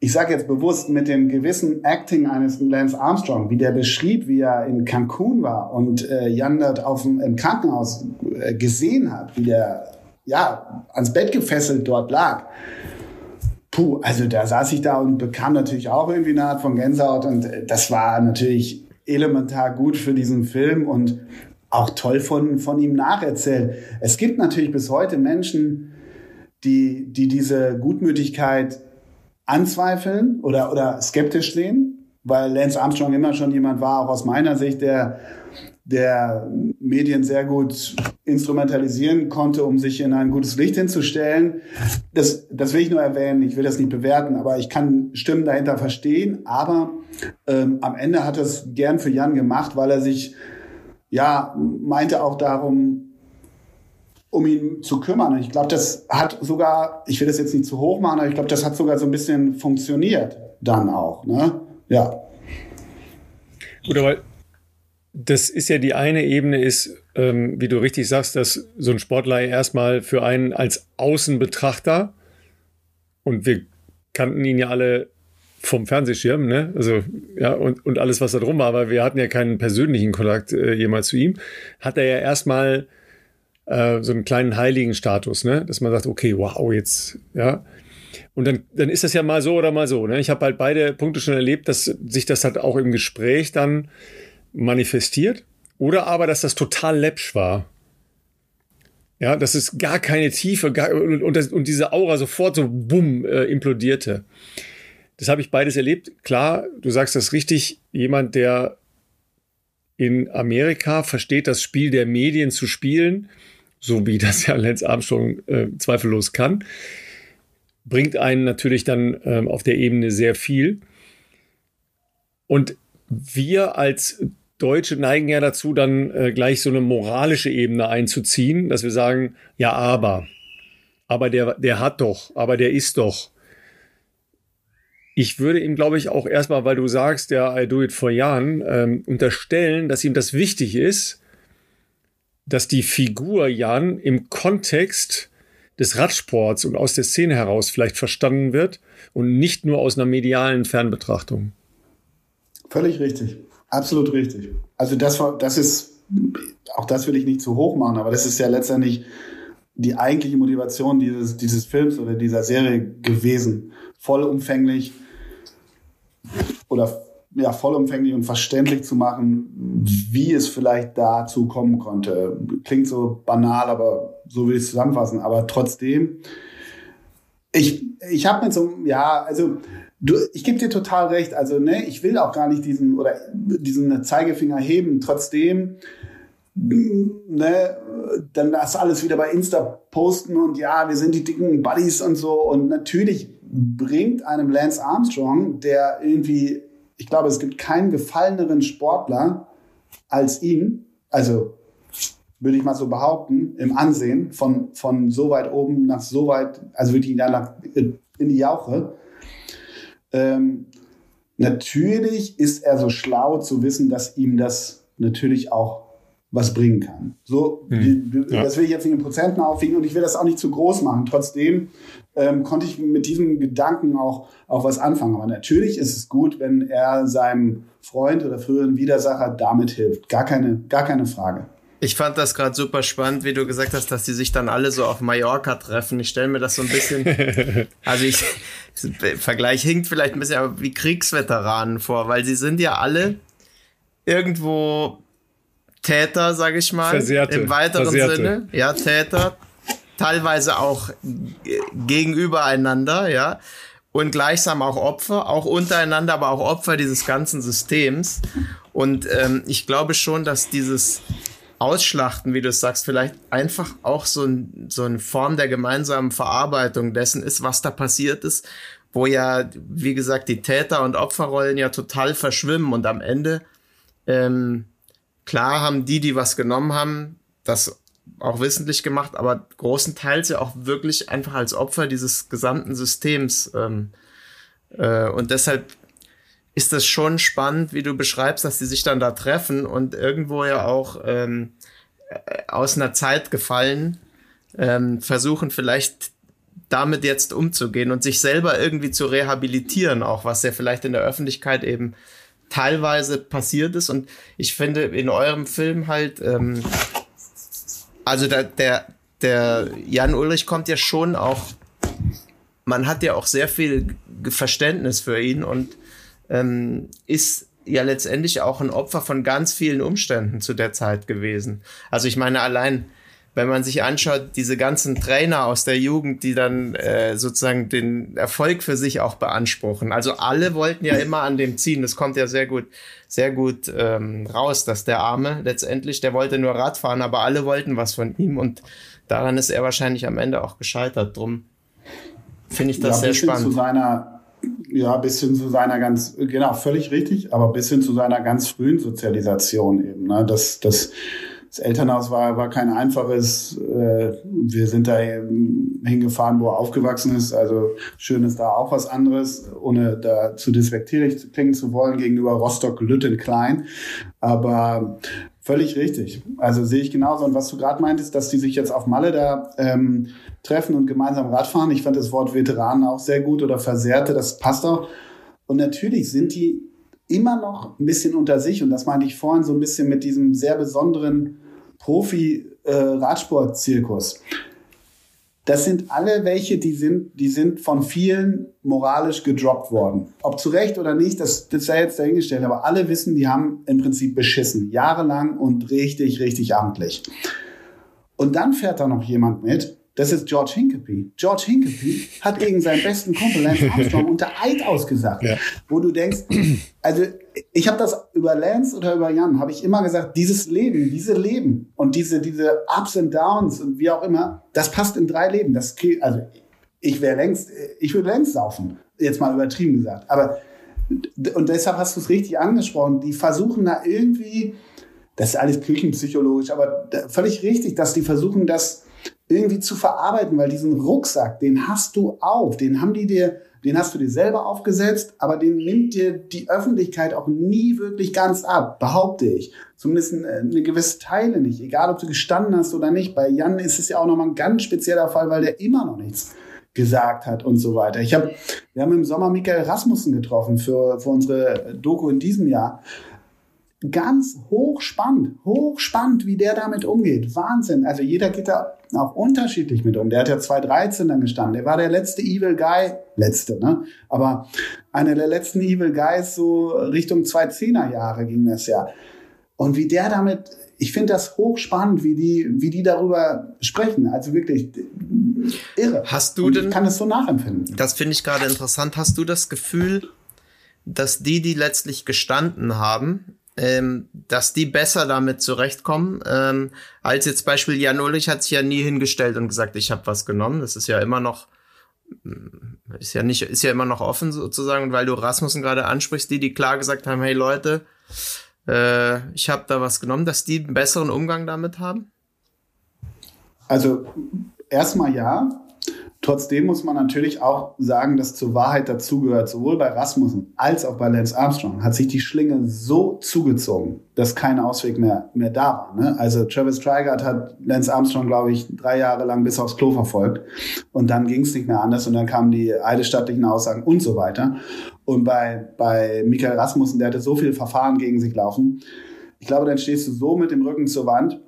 ich sage jetzt bewusst mit dem gewissen Acting eines Lance Armstrong, wie der beschrieb, wie er in Cancun war und äh, Jan dort auf dem, im Krankenhaus äh, gesehen hat, wie der ja ans Bett gefesselt dort lag. Puh, also da saß ich da und bekam natürlich auch irgendwie eine Art von Gänsehaut und äh, das war natürlich elementar gut für diesen Film und auch toll von, von ihm nacherzählt. Es gibt natürlich bis heute Menschen, die, die diese Gutmütigkeit anzweifeln oder, oder skeptisch sehen, weil Lance Armstrong immer schon jemand war, auch aus meiner Sicht, der, der Medien sehr gut instrumentalisieren konnte, um sich in ein gutes Licht hinzustellen. Das, das will ich nur erwähnen, ich will das nicht bewerten, aber ich kann Stimmen dahinter verstehen. Aber ähm, am Ende hat er es gern für Jan gemacht, weil er sich, ja, meinte auch darum, um ihn zu kümmern. Und ich glaube, das hat sogar, ich will das jetzt nicht zu hoch machen, aber ich glaube, das hat sogar so ein bisschen funktioniert dann auch. Ne? Ja. Gut, aber das ist ja die eine Ebene, ist, ähm, wie du richtig sagst, dass so ein Sportler erstmal für einen als Außenbetrachter und wir kannten ihn ja alle vom Fernsehschirm, ne? Also, ja, und, und alles, was da drum war, aber wir hatten ja keinen persönlichen Kontakt äh, jemals zu ihm, hat er ja erstmal äh, so einen kleinen heiligen Status, ne? dass man sagt, okay, wow, jetzt, ja. Und dann, dann ist das ja mal so oder mal so. Ne? Ich habe halt beide Punkte schon erlebt, dass sich das halt auch im Gespräch dann manifestiert oder aber, dass das total läppsch war. Ja, dass es gar keine Tiefe gar, und, und, das, und diese Aura sofort so bumm äh, implodierte. Das habe ich beides erlebt. Klar, du sagst das richtig. Jemand, der in Amerika versteht, das Spiel der Medien zu spielen, so wie das ja Lance Armstrong äh, zweifellos kann, bringt einen natürlich dann ähm, auf der Ebene sehr viel. Und wir als Deutsche neigen ja dazu, dann äh, gleich so eine moralische Ebene einzuziehen, dass wir sagen, ja, aber, aber der, der hat doch, aber der ist doch. Ich würde ihm, glaube ich, auch erstmal, weil du sagst, ja, I do it for Jan, ähm, unterstellen, dass ihm das wichtig ist, dass die Figur Jan im Kontext des Radsports und aus der Szene heraus vielleicht verstanden wird und nicht nur aus einer medialen Fernbetrachtung. Völlig richtig. Absolut richtig. Also das war, das ist, auch das will ich nicht zu hoch machen, aber das ist ja letztendlich die eigentliche Motivation dieses, dieses Films oder dieser Serie gewesen. Vollumfänglich oder ja, vollumfänglich und verständlich zu machen, wie es vielleicht dazu kommen konnte. Klingt so banal, aber so will ich es zusammenfassen. Aber trotzdem, ich, ich habe mit so, ja, also du, ich gebe dir total recht. Also, ne, ich will auch gar nicht diesen oder diesen Zeigefinger heben. Trotzdem, ne, dann das alles wieder bei Insta posten und ja, wir sind die dicken Buddies und so. Und natürlich bringt einem Lance Armstrong, der irgendwie ich glaube, es gibt keinen gefalleneren Sportler als ihn. Also würde ich mal so behaupten, im Ansehen von, von so weit oben nach so weit, also wirklich nach, in die Jauche. Ähm, natürlich ist er so schlau zu wissen, dass ihm das natürlich auch was bringen kann. So, hm, ja. das will ich jetzt nicht in Prozenten aufwiegen und ich will das auch nicht zu groß machen. Trotzdem ähm, konnte ich mit diesem Gedanken auch, auch was anfangen. Aber natürlich ist es gut, wenn er seinem Freund oder früheren Widersacher damit hilft. Gar keine, gar keine Frage. Ich fand das gerade super spannend, wie du gesagt hast, dass die sich dann alle so auf Mallorca treffen. Ich stelle mir das so ein bisschen, also ich, Vergleich hinkt vielleicht ein bisschen aber wie Kriegsveteranen vor, weil sie sind ja alle irgendwo Täter, sage ich mal, Versehrte. im weiteren Versehrte. Sinne, ja, Täter, teilweise auch g- gegenüber einander, ja, und gleichsam auch Opfer, auch untereinander, aber auch Opfer dieses ganzen Systems. Und ähm, ich glaube schon, dass dieses Ausschlachten, wie du es sagst, vielleicht einfach auch so, ein, so eine Form der gemeinsamen Verarbeitung dessen ist, was da passiert ist, wo ja, wie gesagt, die Täter- und Opferrollen ja total verschwimmen und am Ende ähm, klar haben die, die was genommen haben, das auch wissentlich gemacht, aber großenteils ja auch wirklich einfach als Opfer dieses gesamten Systems. Ähm, äh, und deshalb ist das schon spannend, wie du beschreibst, dass die sich dann da treffen und irgendwo ja auch ähm, äh, aus einer Zeit gefallen, ähm, versuchen vielleicht damit jetzt umzugehen und sich selber irgendwie zu rehabilitieren, auch was ja vielleicht in der Öffentlichkeit eben teilweise passiert ist. Und ich finde in eurem Film halt, ähm, also der, der, der Jan Ulrich kommt ja schon auch, man hat ja auch sehr viel Verständnis für ihn und ähm, ist ja letztendlich auch ein Opfer von ganz vielen Umständen zu der Zeit gewesen. Also ich meine, allein wenn man sich anschaut, diese ganzen Trainer aus der Jugend, die dann äh, sozusagen den Erfolg für sich auch beanspruchen. Also alle wollten ja immer an dem ziehen. Das kommt ja sehr gut, sehr gut ähm, raus, dass der Arme letztendlich, der wollte nur Radfahren, aber alle wollten was von ihm und daran ist er wahrscheinlich am Ende auch gescheitert. Drum finde ich das ja, sehr hin zu spannend. seiner, ja, bis hin zu seiner ganz, genau, völlig richtig, aber bis hin zu seiner ganz frühen Sozialisation eben. Ne? Das, das, das Elternhaus war, war kein einfaches. Äh, wir sind da hingefahren, wo er aufgewachsen ist. Also schön ist da auch was anderes, ohne da zu despektierlich klingen zu wollen gegenüber Rostock-Lütten-Klein. Aber völlig richtig. Also sehe ich genauso. Und was du gerade meintest, dass die sich jetzt auf Malle da ähm, treffen und gemeinsam Radfahren. Ich fand das Wort Veteranen auch sehr gut oder Versehrte, das passt auch. Und natürlich sind die immer noch ein bisschen unter sich. Und das meinte ich vorhin so ein bisschen mit diesem sehr besonderen Profi-Radsport-Zirkus. Das sind alle welche, die sind, die sind von vielen moralisch gedroppt worden. Ob zu Recht oder nicht, das, das sei jetzt dahingestellt. Aber alle wissen, die haben im Prinzip beschissen. Jahrelang und richtig, richtig amtlich. Und dann fährt da noch jemand mit, das ist George Hincapie. George Hincapie hat gegen seinen besten Kumpel Lance Armstrong unter Eid ausgesagt, Ja. wo du denkst, also ich habe das über Lance oder über Jan, habe ich immer gesagt, dieses Leben, diese Leben und diese, diese Ups und Downs und wie auch immer, das passt in drei Leben. Das, also ich wäre längst, ich würde längst saufen, jetzt mal übertrieben gesagt. Aber und deshalb hast du es richtig angesprochen, die versuchen da irgendwie, das ist alles küchenpsychologisch, aber völlig richtig, dass die versuchen, das irgendwie zu verarbeiten, weil diesen Rucksack, den hast du auf, den haben die dir, den hast du dir selber aufgesetzt, aber den nimmt dir die Öffentlichkeit auch nie wirklich ganz ab, behaupte ich. Zumindest äh, eine gewisse Teile nicht, egal ob du gestanden hast oder nicht. Bei Jan ist es ja auch nochmal ein ganz spezieller Fall, weil der immer noch nichts gesagt hat und so weiter. Ich habe, wir haben im Sommer Michael Rasmussen getroffen für, für unsere Doku in diesem Jahr ganz hochspannend, hochspannend, wie der damit umgeht. Wahnsinn. Also jeder geht da auch unterschiedlich mit um. Der hat ja 2013 dann gestanden. Der war der letzte Evil Guy, letzte, ne? Aber einer der letzten Evil Guys so Richtung 2010er Jahre ging das ja. Und wie der damit, ich finde das hochspannend, wie die, wie die darüber sprechen. Also wirklich irre. Hast du Und denn- Ich kann es so nachempfinden. Das finde ich gerade interessant. Hast du das Gefühl, dass die, die letztlich gestanden haben, ähm, dass die besser damit zurechtkommen, ähm, als jetzt Beispiel Jan Ulrich hat sich ja nie hingestellt und gesagt, ich habe was genommen. Das ist ja immer noch mm, ist ja nicht ist ja immer noch offen sozusagen. Und weil du Rasmussen gerade ansprichst, die die klar gesagt haben, hey Leute, äh, ich habe da was genommen, dass die einen besseren Umgang damit haben. Also erstmal ja. Trotzdem muss man natürlich auch sagen, dass zur Wahrheit dazugehört, sowohl bei Rasmussen als auch bei Lance Armstrong hat sich die Schlinge so zugezogen, dass kein Ausweg mehr, mehr da war. Ne? Also Travis Trigard hat Lance Armstrong, glaube ich, drei Jahre lang bis aufs Klo verfolgt und dann ging es nicht mehr anders und dann kamen die eidesstattlichen Aussagen und so weiter. Und bei, bei Michael Rasmussen, der hatte so viele Verfahren gegen sich laufen. Ich glaube, dann stehst du so mit dem Rücken zur Wand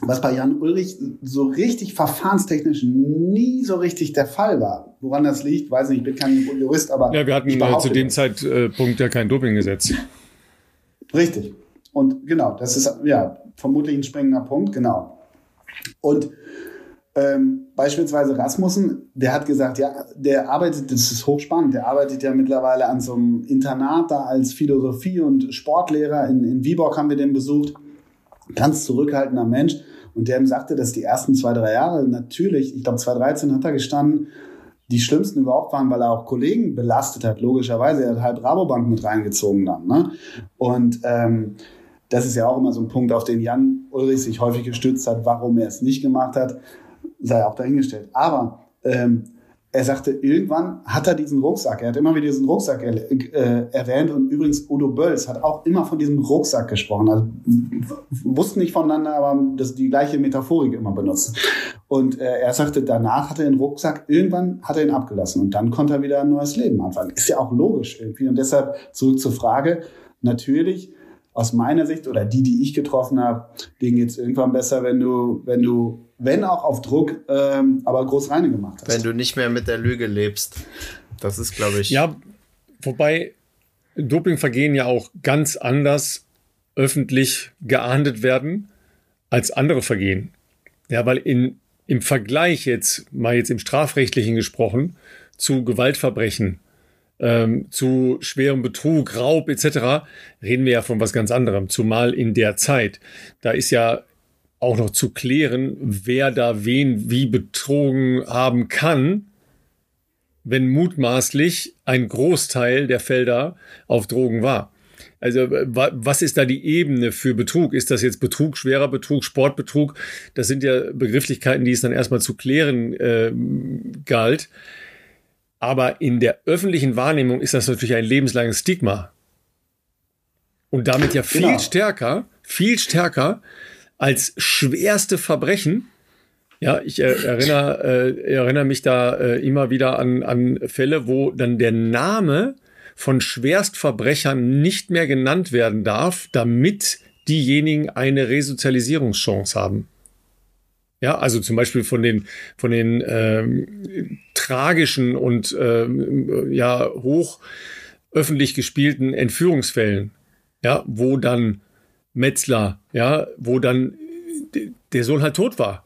was bei Jan Ulrich so richtig verfahrenstechnisch nie so richtig der Fall war. Woran das liegt, weiß nicht, ich bin kein Jurist, aber Ja, wir hatten ich äh, zu dem. Zeitpunkt ja kein Dopinggesetz. Richtig. Und genau, das ist ja vermutlich ein springender Punkt, genau. Und ähm, beispielsweise Rasmussen, der hat gesagt, ja, der arbeitet, das ist hochspannend, der arbeitet ja mittlerweile an so einem Internat da als Philosophie- und Sportlehrer. In, in Viborg haben wir den besucht. Ganz zurückhaltender Mensch. Und der ihm sagte, dass die ersten zwei, drei Jahre natürlich, ich glaube 2013 hat er gestanden, die schlimmsten überhaupt waren, weil er auch Kollegen belastet hat, logischerweise. Er hat halb Rabobank mit reingezogen dann. Ne? Und ähm, das ist ja auch immer so ein Punkt, auf den Jan Ulrich sich häufig gestützt hat, warum er es nicht gemacht hat, sei auch dahingestellt. Aber ähm, er sagte, irgendwann hat er diesen Rucksack, er hat immer wieder diesen Rucksack er, äh, erwähnt und übrigens Udo Bölls hat auch immer von diesem Rucksack gesprochen. Also wussten nicht voneinander, aber das die gleiche Metaphorik immer benutzt. Und äh, er sagte, danach hat er den Rucksack, irgendwann hat er ihn abgelassen und dann konnte er wieder ein neues Leben anfangen. Ist ja auch logisch irgendwie. Und deshalb zurück zur Frage, natürlich aus meiner Sicht oder die, die ich getroffen habe, denen geht es irgendwann besser, wenn du, wenn du, wenn auch auf Druck, ähm, aber groß reine gemacht hast. Wenn du nicht mehr mit der Lüge lebst. Das ist, glaube ich. Ja, wobei Dopingvergehen ja auch ganz anders öffentlich geahndet werden als andere Vergehen. Ja, weil in, im Vergleich jetzt, mal jetzt im strafrechtlichen gesprochen, zu Gewaltverbrechen ähm, zu schwerem Betrug, Raub etc., reden wir ja von was ganz anderem, zumal in der Zeit. Da ist ja auch noch zu klären, wer da wen wie betrogen haben kann, wenn mutmaßlich ein Großteil der Felder auf Drogen war. Also was ist da die Ebene für Betrug? Ist das jetzt Betrug, schwerer Betrug, Sportbetrug? Das sind ja Begrifflichkeiten, die es dann erstmal zu klären äh, galt. Aber in der öffentlichen Wahrnehmung ist das natürlich ein lebenslanges Stigma. Und damit ja viel genau. stärker, viel stärker als schwerste Verbrechen. Ja, ich äh, erinnere, äh, erinnere mich da äh, immer wieder an, an Fälle, wo dann der Name von Schwerstverbrechern nicht mehr genannt werden darf, damit diejenigen eine Resozialisierungschance haben. Ja, also zum Beispiel von den, von den ähm, tragischen und ähm, ja hoch öffentlich gespielten Entführungsfällen, ja, wo dann Metzler, ja, wo dann der Sohn halt tot war.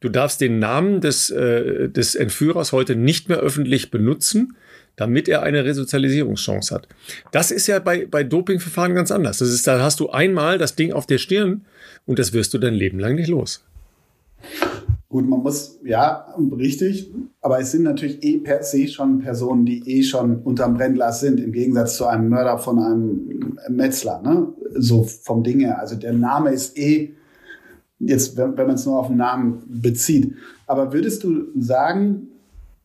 Du darfst den Namen des, äh, des Entführers heute nicht mehr öffentlich benutzen, damit er eine Resozialisierungschance hat. Das ist ja bei, bei Dopingverfahren ganz anders. Das ist, da hast du einmal das Ding auf der Stirn und das wirst du dein Leben lang nicht los. Gut, man muss, ja, richtig, aber es sind natürlich eh per se schon Personen, die eh schon unterm Brennglas sind, im Gegensatz zu einem Mörder von einem Metzler, ne? So vom Ding her. Also der Name ist eh, jetzt, wenn, wenn man es nur auf den Namen bezieht. Aber würdest du sagen,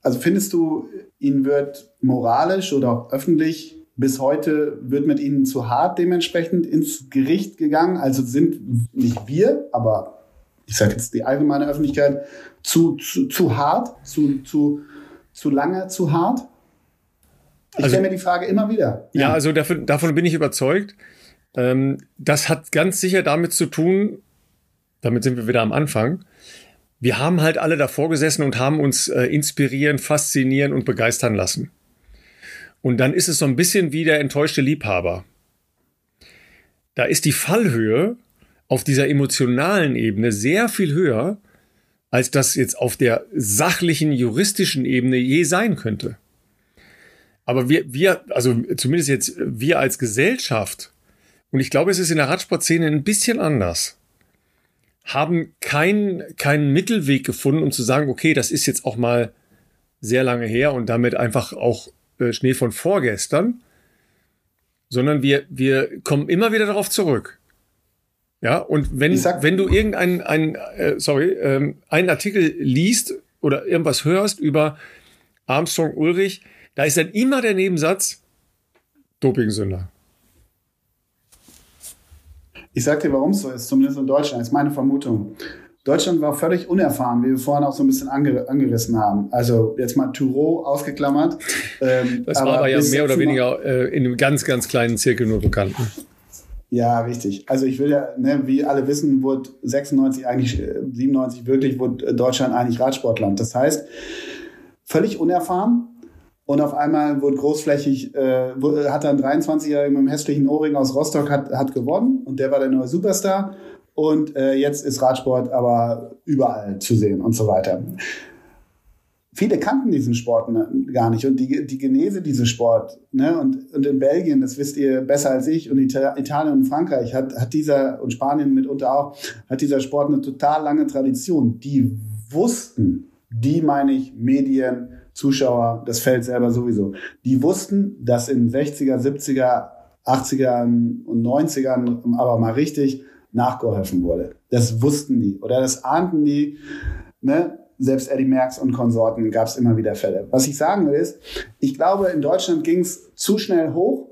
also findest du, ihn wird moralisch oder auch öffentlich bis heute wird mit ihnen zu hart dementsprechend ins Gericht gegangen? Also sind nicht wir, aber ich sage jetzt die allgemeine Öffentlichkeit, zu, zu, zu hart, zu, zu, zu lange, zu hart? Ich also, stelle mir die Frage immer wieder. Ja, ja also davon, davon bin ich überzeugt. Ähm, das hat ganz sicher damit zu tun, damit sind wir wieder am Anfang. Wir haben halt alle davor gesessen und haben uns äh, inspirieren, faszinieren und begeistern lassen. Und dann ist es so ein bisschen wie der enttäuschte Liebhaber. Da ist die Fallhöhe auf dieser emotionalen Ebene sehr viel höher, als das jetzt auf der sachlichen, juristischen Ebene je sein könnte. Aber wir, wir, also zumindest jetzt wir als Gesellschaft, und ich glaube, es ist in der Radsportszene ein bisschen anders, haben keinen keinen Mittelweg gefunden, um zu sagen, okay, das ist jetzt auch mal sehr lange her und damit einfach auch äh, Schnee von vorgestern, sondern wir, wir kommen immer wieder darauf zurück. Ja, und wenn, sag, wenn du irgendeinen, ein, äh, sorry, ähm, einen Artikel liest oder irgendwas hörst über Armstrong Ulrich, da ist dann immer der Nebensatz Dopingsünder. Ich sag dir, warum es so ist, zumindest in Deutschland, ist meine Vermutung. Deutschland war völlig unerfahren, wie wir vorhin auch so ein bisschen anger angerissen haben. Also jetzt mal Touro ausgeklammert. Ähm, das war aber ja mehr oder weniger äh, in einem ganz, ganz kleinen Zirkel nur bekannt. Ja, richtig. Also ich will ja, ne, wie alle wissen, wurde 96 eigentlich, 97 äh, wirklich, wurde Deutschland eigentlich Radsportland. Das heißt, völlig unerfahren. Und auf einmal wurde großflächig, äh, hat dann 23-Jähriger mit einem hässlichen Ohrring aus Rostock hat, hat gewonnen und der war der neue Superstar. Und äh, jetzt ist Radsport aber überall zu sehen und so weiter. Viele kannten diesen Sport ne, gar nicht und die, die Genese dieses Sport. Ne? Und, und in Belgien, das wisst ihr besser als ich, und Italien und Frankreich hat, hat dieser, und Spanien mitunter auch, hat dieser Sport eine total lange Tradition. Die wussten, die meine ich Medien, Zuschauer, das Feld selber sowieso, die wussten, dass in 60er, 70er, 80ern und 90ern aber mal richtig nachgeholfen wurde. Das wussten die oder das ahnten die. Ne? Selbst Eddie Merckx und Konsorten gab es immer wieder Fälle. Was ich sagen will ist, ich glaube, in Deutschland ging es zu schnell hoch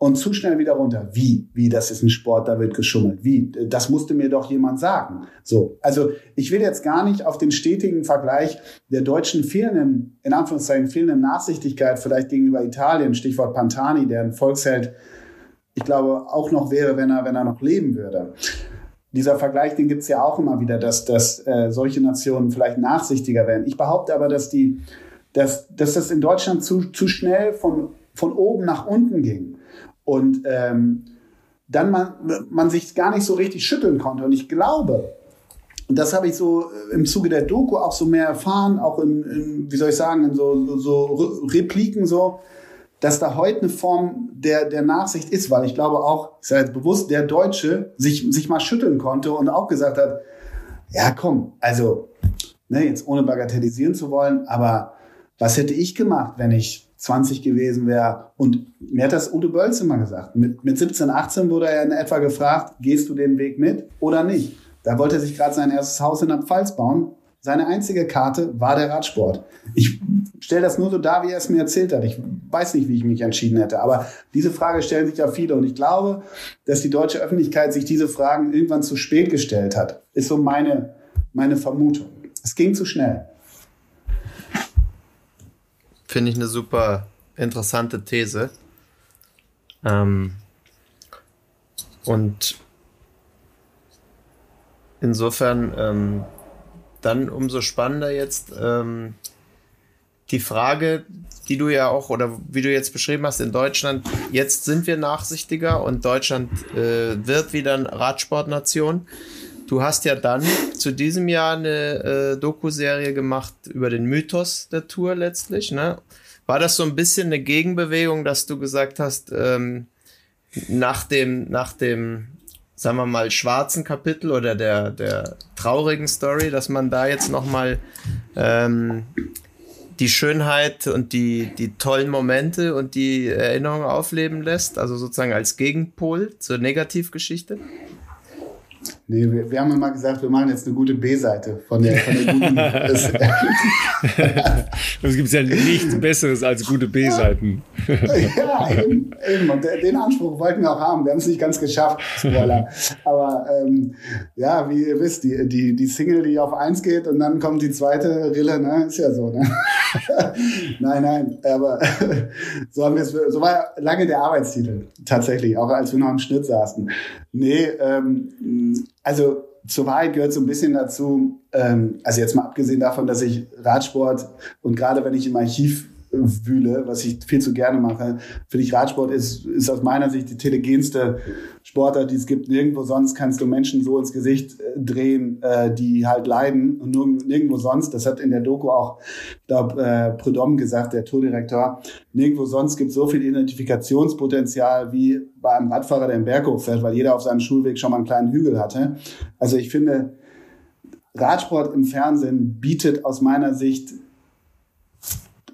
und zu schnell wieder runter. Wie? Wie, das ist ein Sport, da wird geschummelt. Wie? Das musste mir doch jemand sagen. So. Also, ich will jetzt gar nicht auf den stetigen Vergleich der deutschen fehlenden, in Anführungszeichen, fehlenden Nachsichtigkeit vielleicht gegenüber Italien, Stichwort Pantani, der ein Volksheld, ich glaube, auch noch wäre, wenn er, wenn er noch leben würde. Dieser Vergleich, den gibt's ja auch immer wieder, dass, dass äh, solche Nationen vielleicht nachsichtiger werden. Ich behaupte aber, dass die, dass, dass das in Deutschland zu, zu schnell von, von oben nach unten ging und ähm, dann man, man sich gar nicht so richtig schütteln konnte. Und ich glaube, und das habe ich so äh, im Zuge der Doku auch so mehr erfahren, auch in, in wie soll ich sagen, in so, so Repliken so, dass da heute eine Form der, der Nachsicht ist, weil ich glaube auch, ich sage bewusst, der Deutsche sich, sich mal schütteln konnte und auch gesagt hat, ja komm, also, ne, jetzt ohne bagatellisieren zu wollen, aber was hätte ich gemacht, wenn ich 20 gewesen wäre. Und mir hat das Udo Bölz immer gesagt. Mit, mit 17, 18 wurde er in etwa gefragt, gehst du den Weg mit oder nicht? Da wollte er sich gerade sein erstes Haus in der Pfalz bauen. Seine einzige Karte war der Radsport. Ich stelle das nur so dar, wie er es mir erzählt hat. Ich weiß nicht, wie ich mich entschieden hätte. Aber diese Frage stellen sich ja viele. Und ich glaube, dass die deutsche Öffentlichkeit sich diese Fragen irgendwann zu spät gestellt hat. Ist so meine, meine Vermutung. Es ging zu schnell. Finde ich eine super interessante These. Ähm, und insofern ähm, dann umso spannender jetzt ähm, die Frage, die du ja auch oder wie du jetzt beschrieben hast in Deutschland, jetzt sind wir nachsichtiger und Deutschland äh, wird wieder eine Radsportnation. Du hast ja dann zu diesem Jahr eine äh, Doku-Serie gemacht über den Mythos der Tour letztlich. Ne? War das so ein bisschen eine Gegenbewegung, dass du gesagt hast, ähm, nach dem, nach dem, sagen wir mal, schwarzen Kapitel oder der, der traurigen Story, dass man da jetzt nochmal ähm, die Schönheit und die, die tollen Momente und die Erinnerungen aufleben lässt, also sozusagen als Gegenpol zur Negativgeschichte? Nee, wir, wir haben immer gesagt, wir machen jetzt eine gute B-Seite von der, von der guten. es gibt ja nichts Besseres als gute B-Seiten. ja, eben, eben. Und den Anspruch wollten wir auch haben. Wir haben es nicht ganz geschafft, Spoiler. Aber ähm, ja, wie ihr wisst, die, die, die Single, die auf eins geht und dann kommt die zweite Rille, ne? Ist ja so, ne? nein, nein. Aber so haben wir es, so war lange der Arbeitstitel. Tatsächlich, auch als wir noch im Schnitt saßen. Nee, ähm, also zur Wahrheit gehört so ein bisschen dazu, ähm, also jetzt mal abgesehen davon, dass ich Radsport und gerade wenn ich im Archiv wühle, was ich viel zu gerne mache, finde ich Radsport ist, ist aus meiner Sicht die telegenste Sportart, die es gibt. Nirgendwo sonst kannst du Menschen so ins Gesicht äh, drehen, äh, die halt leiden und nur, nirgendwo sonst, das hat in der Doku auch, ich äh, Prudhomme gesagt, der Tourdirektor, nirgendwo sonst gibt so viel Identifikationspotenzial wie bei einem Radfahrer, der im Berg hochfährt, weil jeder auf seinem Schulweg schon mal einen kleinen Hügel hatte. Also ich finde, Radsport im Fernsehen bietet aus meiner Sicht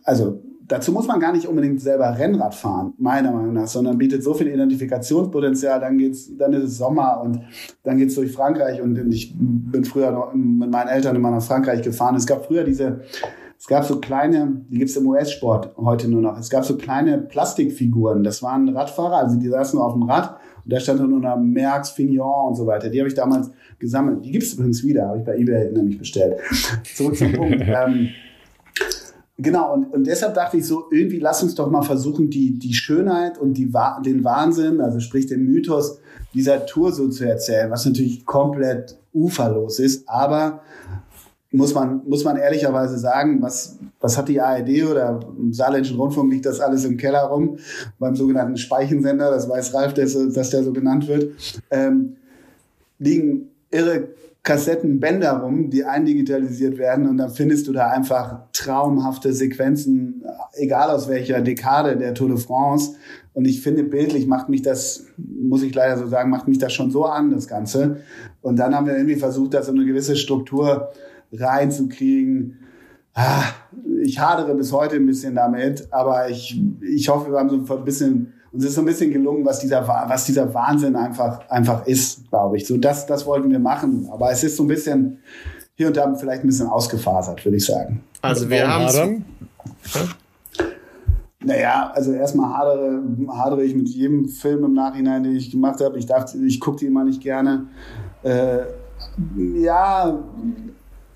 also dazu muss man gar nicht unbedingt selber Rennrad fahren, meiner Meinung nach, sondern bietet so viel Identifikationspotenzial. Dann geht's, dann ist es Sommer und dann geht's durch Frankreich und ich bin früher noch mit meinen Eltern immer nach Frankreich gefahren. Es gab früher diese, es gab so kleine, die gibt's im US-Sport heute nur noch. Es gab so kleine Plastikfiguren. Das waren Radfahrer, also die saßen nur auf dem Rad und da stand nur noch Merckx, Fignon und so weiter. Die habe ich damals gesammelt. Die gibt's übrigens wieder, habe ich bei eBay nämlich bestellt. Zurück zum Punkt. Ähm, Genau, und, und deshalb dachte ich so, irgendwie lass uns doch mal versuchen, die, die Schönheit und die, den Wahnsinn, also sprich den Mythos dieser Tour so zu erzählen, was natürlich komplett uferlos ist, aber muss man, muss man ehrlicherweise sagen, was, was hat die ARD oder im Saarländischen Rundfunk liegt das alles im Keller rum, beim sogenannten Speichensender, das weiß Ralf, dass, dass der so genannt wird, ähm, liegen irre Kassettenbänder rum, die eindigitalisiert werden und dann findest du da einfach traumhafte Sequenzen, egal aus welcher Dekade der Tour de France. Und ich finde, bildlich macht mich das, muss ich leider so sagen, macht mich das schon so an, das Ganze. Und dann haben wir irgendwie versucht, da so eine gewisse Struktur reinzukriegen. Ah, ich hadere bis heute ein bisschen damit, aber ich, ich hoffe, wir haben so ein bisschen, uns ist so ein bisschen gelungen, was dieser, was dieser Wahnsinn einfach, einfach ist, glaube ich. So, das, das wollten wir machen. Aber es ist so ein bisschen, hier und da vielleicht ein bisschen ausgefasert, würde ich sagen. Also wir haben naja, also erstmal hadere, hadere ich mit jedem Film im Nachhinein, den ich gemacht habe. Ich dachte, ich gucke die immer nicht gerne. Äh, ja,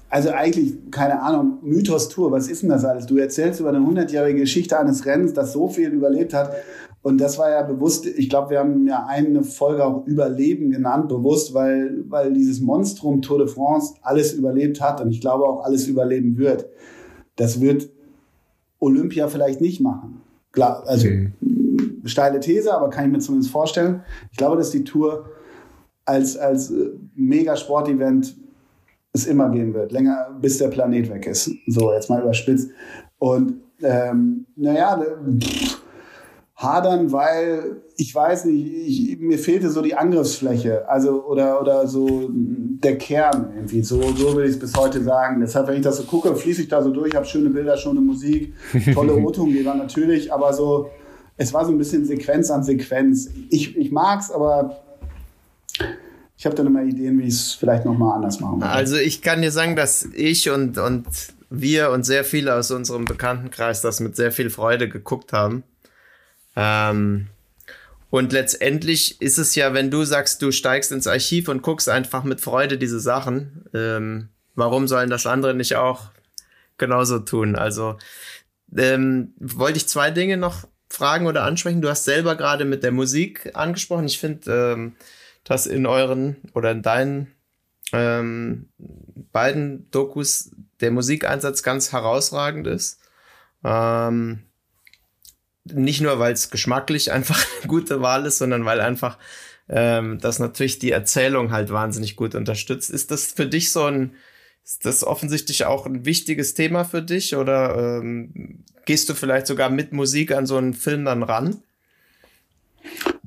also eigentlich, keine Ahnung, Mythos Tour, was ist denn das alles? Du erzählst über eine hundertjährige Geschichte eines Rennens, das so viel überlebt hat. Und das war ja bewusst, ich glaube, wir haben ja eine Folge auch Überleben genannt, bewusst, weil, weil dieses Monstrum Tour de France alles überlebt hat und ich glaube auch alles überleben wird. Das wird Olympia vielleicht nicht machen. Klar, also okay. steile These, aber kann ich mir zumindest vorstellen. Ich glaube, dass die Tour als, als äh, Mega-Sport-Event es immer gehen wird, länger bis der Planet weg ist. So, jetzt mal überspitzt. Und ähm, naja, hadern, weil ich weiß nicht, ich, mir fehlte so die Angriffsfläche, also oder oder so der Kern irgendwie. So, so will ich es bis heute sagen. Deshalb, wenn ich das so gucke, fließe ich da so durch, habe schöne Bilder, schöne Musik, tolle O-Tongeber natürlich, aber so, es war so ein bisschen Sequenz an Sequenz. Ich, ich mag's, aber ich habe dann immer Ideen, wie ich es vielleicht nochmal anders machen würde. Also ich kann dir sagen, dass ich und, und wir und sehr viele aus unserem Bekanntenkreis das mit sehr viel Freude geguckt haben. Ähm, und letztendlich ist es ja, wenn du sagst, du steigst ins Archiv und guckst einfach mit Freude diese Sachen, ähm, warum sollen das andere nicht auch genauso tun? Also ähm, wollte ich zwei Dinge noch fragen oder ansprechen. Du hast selber gerade mit der Musik angesprochen. Ich finde, ähm, dass in euren oder in deinen ähm, beiden Dokus der Musikeinsatz ganz herausragend ist. Ähm, nicht nur, weil es geschmacklich einfach eine gute Wahl ist, sondern weil einfach ähm, das natürlich die Erzählung halt wahnsinnig gut unterstützt. Ist das für dich so ein, ist das offensichtlich auch ein wichtiges Thema für dich oder ähm, gehst du vielleicht sogar mit Musik an so einen Film dann ran?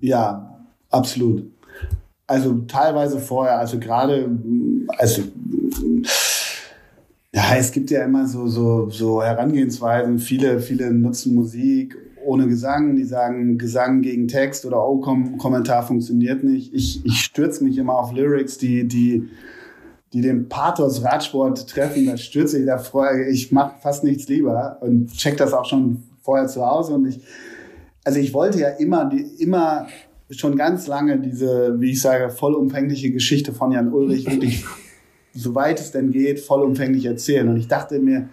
Ja, absolut. Also teilweise vorher, also gerade, also ja, es gibt ja immer so, so, so Herangehensweisen. Viele, viele nutzen Musik ohne Gesang. Die sagen Gesang gegen Text oder oh, Kom Kommentar funktioniert nicht. Ich, ich stürze mich immer auf Lyrics, die, die, die den Pathos Radsport treffen. Da stürze ich da vorher. Ich mache fast nichts lieber und check das auch schon vorher zu Hause. Und ich, also ich wollte ja immer, die, immer schon ganz lange diese, wie ich sage, vollumfängliche Geschichte von Jan Ulrich wirklich, soweit es denn geht, vollumfänglich erzählen. Und ich dachte mir,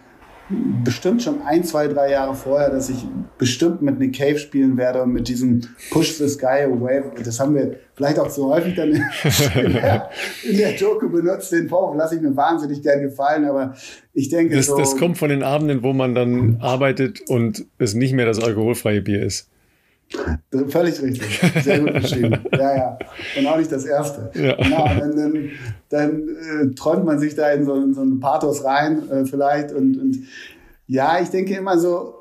bestimmt schon ein, zwei, drei Jahre vorher, dass ich bestimmt mit Nick Cave spielen werde und mit diesem Push the Sky Away. Das haben wir vielleicht auch zu häufig dann in der, in der Doku benutzt. Den Vorwurf lasse ich mir wahnsinnig gern gefallen, aber ich denke das, so. Das kommt von den Abenden, wo man dann arbeitet und es nicht mehr das alkoholfreie Bier ist. Völlig richtig. Sehr gut beschrieben. ja, ja. Und auch nicht das erste. Ja. Genau, dann, dann, dann äh, träumt man sich da in so, in so einen Pathos rein, äh, vielleicht. Und, und ja, ich denke immer so,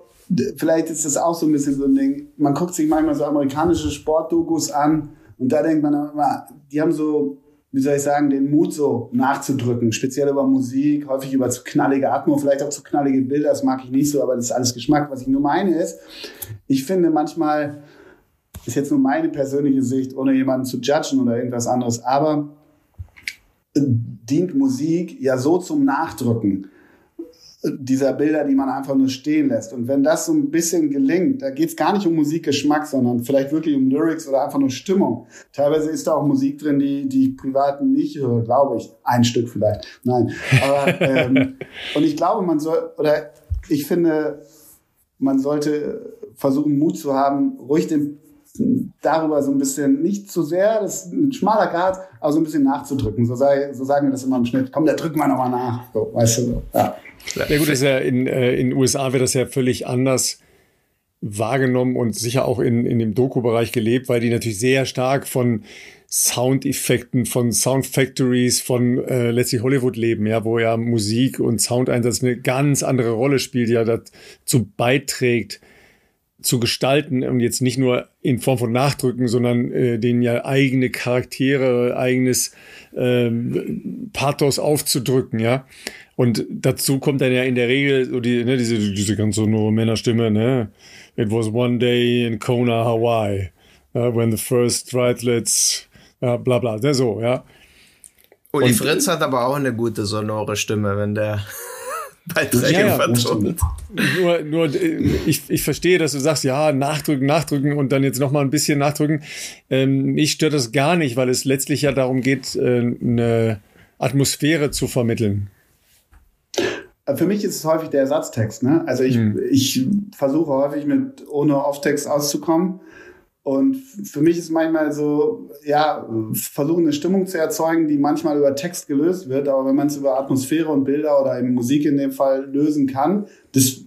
vielleicht ist das auch so ein bisschen so ein Ding. Man guckt sich manchmal so amerikanische Sportdokus an und da denkt man immer, die haben so wie soll ich sagen, den Mut so nachzudrücken, speziell über Musik, häufig über zu knallige Atmo, vielleicht auch zu knallige Bilder, das mag ich nicht so, aber das ist alles Geschmack. Was ich nur meine ist, ich finde manchmal, ist jetzt nur meine persönliche Sicht, ohne jemanden zu judgen oder irgendwas anderes, aber dient Musik ja so zum Nachdrücken dieser Bilder, die man einfach nur stehen lässt. Und wenn das so ein bisschen gelingt, da geht es gar nicht um Musikgeschmack, sondern vielleicht wirklich um Lyrics oder einfach nur Stimmung. Teilweise ist da auch Musik drin, die, die ich privat nicht höre, glaube ich. Ein Stück vielleicht. Nein. Aber, ähm, und ich glaube, man soll, oder ich finde, man sollte versuchen, Mut zu haben, ruhig den darüber so ein bisschen, nicht zu sehr, das ist ein schmaler Grad, aber so ein bisschen nachzudrücken. So, sei, so sagen wir das immer im Schnitt. Komm, da drücken wir nochmal nach. So, weißt du so. Ja, ja gut, ist ja in, äh, den USA wird das ja völlig anders wahrgenommen und sicher auch in, in dem Doku-Bereich gelebt, weil die natürlich sehr stark von Soundeffekten, von Sound Factories, von äh, letztlich Hollywood leben, ja, wo ja Musik und Soundeinsatz eine ganz andere Rolle spielt, ja, dazu beiträgt, zu gestalten und jetzt nicht nur in Form von Nachdrücken, sondern äh, denen ja eigene Charaktere, eigenes ähm, Pathos aufzudrücken, ja. Und dazu kommt dann ja in der Regel so die, ne, diese, diese ganz so nur Männerstimme, ne? It was one day in Kona, Hawaii, uh, when the first Triathletes ja, bla bla, der so, ja. Uli und, Fritz hat aber auch eine gute sonore Stimme, wenn der Beiträge ja, ja, vertont. Nur, nur ich, ich verstehe, dass du sagst, ja, nachdrücken, nachdrücken und dann jetzt nochmal ein bisschen nachdrücken. Ähm, mich stört das gar nicht, weil es letztlich ja darum geht, äh, eine Atmosphäre zu vermitteln. Für mich ist es häufig der Ersatztext. Ne? Also ich, hm. ich versuche häufig mit ohne Off-Text auszukommen. Und für mich ist manchmal so, ja, versuchen eine Stimmung zu erzeugen, die manchmal über Text gelöst wird, aber wenn man es über Atmosphäre und Bilder oder eben Musik in dem Fall lösen kann, das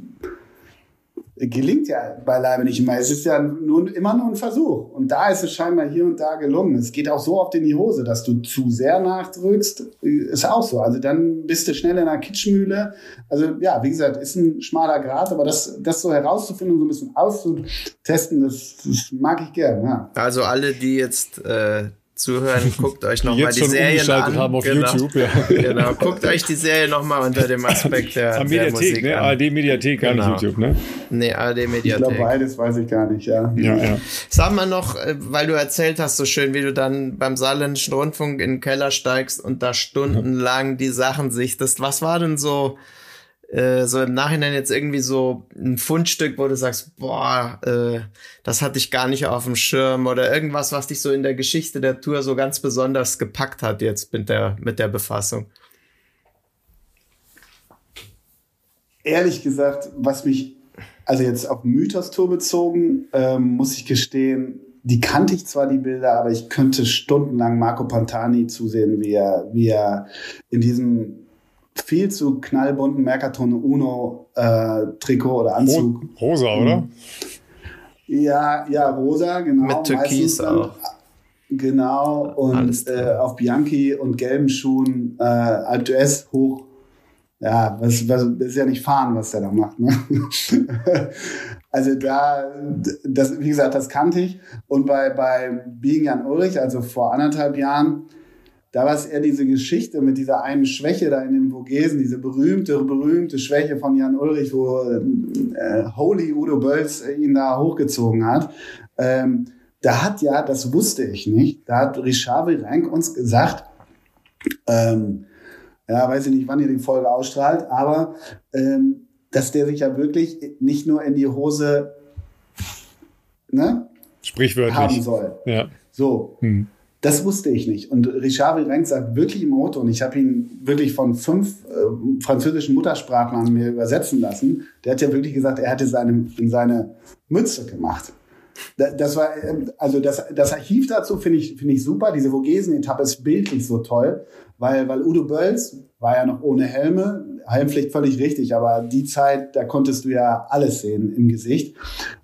gelingt ja beileibe nicht immer. Es ist ja nur, immer nur ein Versuch. Und da ist es scheinbar hier und da gelungen. Es geht auch so oft in die Hose, dass du zu sehr nachdrückst. Ist auch so. Also dann bist du schnell in einer Kitschmühle. Also ja, wie gesagt, ist ein schmaler Grad, aber das, das so herauszufinden und so ein bisschen auszutesten, das, das mag ich gern. Ja. Also alle, die jetzt äh, zuhören, guckt euch nochmal die, die Serien an. haben auf genau. YouTube, ja. genau, guckt euch die Serie nochmal unter dem Aspekt der, Am der Mediathek, Musik ne? ARD Mediathek, gar genau. nicht YouTube, ne? Nee, ARD Mediathek. Ich glaube, beides weiß ich gar nicht, ja. ja, ja. Sag mal noch, äh, weil du erzählt hast so schön, wie du dann beim Saarländischen Rundfunk in den Keller steigst und da stundenlang die Sachen sichtest. Was war denn so äh, so im Nachhinein jetzt irgendwie so ein Fundstück, wo du sagst, boah, äh, das hatte ich gar nicht auf dem Schirm oder irgendwas, was dich so in der Geschichte der Tour so ganz besonders gepackt hat jetzt mit der, mit der Befassung? Ehrlich gesagt, was mich, also jetzt auf Mythos-Tour bezogen, ähm, muss ich gestehen, die kannte ich zwar die Bilder, aber ich könnte stundenlang Marco Pantani zusehen, wie er, wie er in diesem viel zu knallbunten Mercatone Uno äh, Trikot oder Anzug. Rosa, oder? Ja, ja, rosa, genau. Mit Türkis auch. Genau, und äh, auf Bianchi und gelben Schuhen äh, Alp d'Huez hoch. Ja, was, was, das ist ja nicht fahren, was der da macht. Ne? also da, das, wie gesagt, das kannte ich. Und bei, bei Biegen Jan Ulrich, also vor anderthalb Jahren, da war es eher diese Geschichte mit dieser einen Schwäche da in den Vogesen, diese berühmte, berühmte Schwäche von Jan Ulrich, wo äh, Holy Udo Bölz ihn da hochgezogen hat. Ähm, da hat ja, das wusste ich nicht, da hat Richard Virenk uns gesagt, ähm, ja, weiß ich nicht, wann ihr die Folge ausstrahlt, aber ähm, dass der sich ja wirklich nicht nur in die Hose ne, Sprichwörtlich. haben soll. Ja. So. Hm. Das wusste ich nicht. Und Richard Virenk sagt wirklich im Auto, und ich habe ihn wirklich von fünf äh, französischen Muttersprachlern mir übersetzen lassen, der hat ja wirklich gesagt, er hätte seine, in seine Mütze gemacht. Das war, also das, das Archiv dazu finde ich, finde ich super. Diese Vogesen-Etappe ist bildlich so toll, weil, weil Udo Bölz war ja noch ohne Helme. Helmpflicht völlig richtig, aber die Zeit, da konntest du ja alles sehen im Gesicht.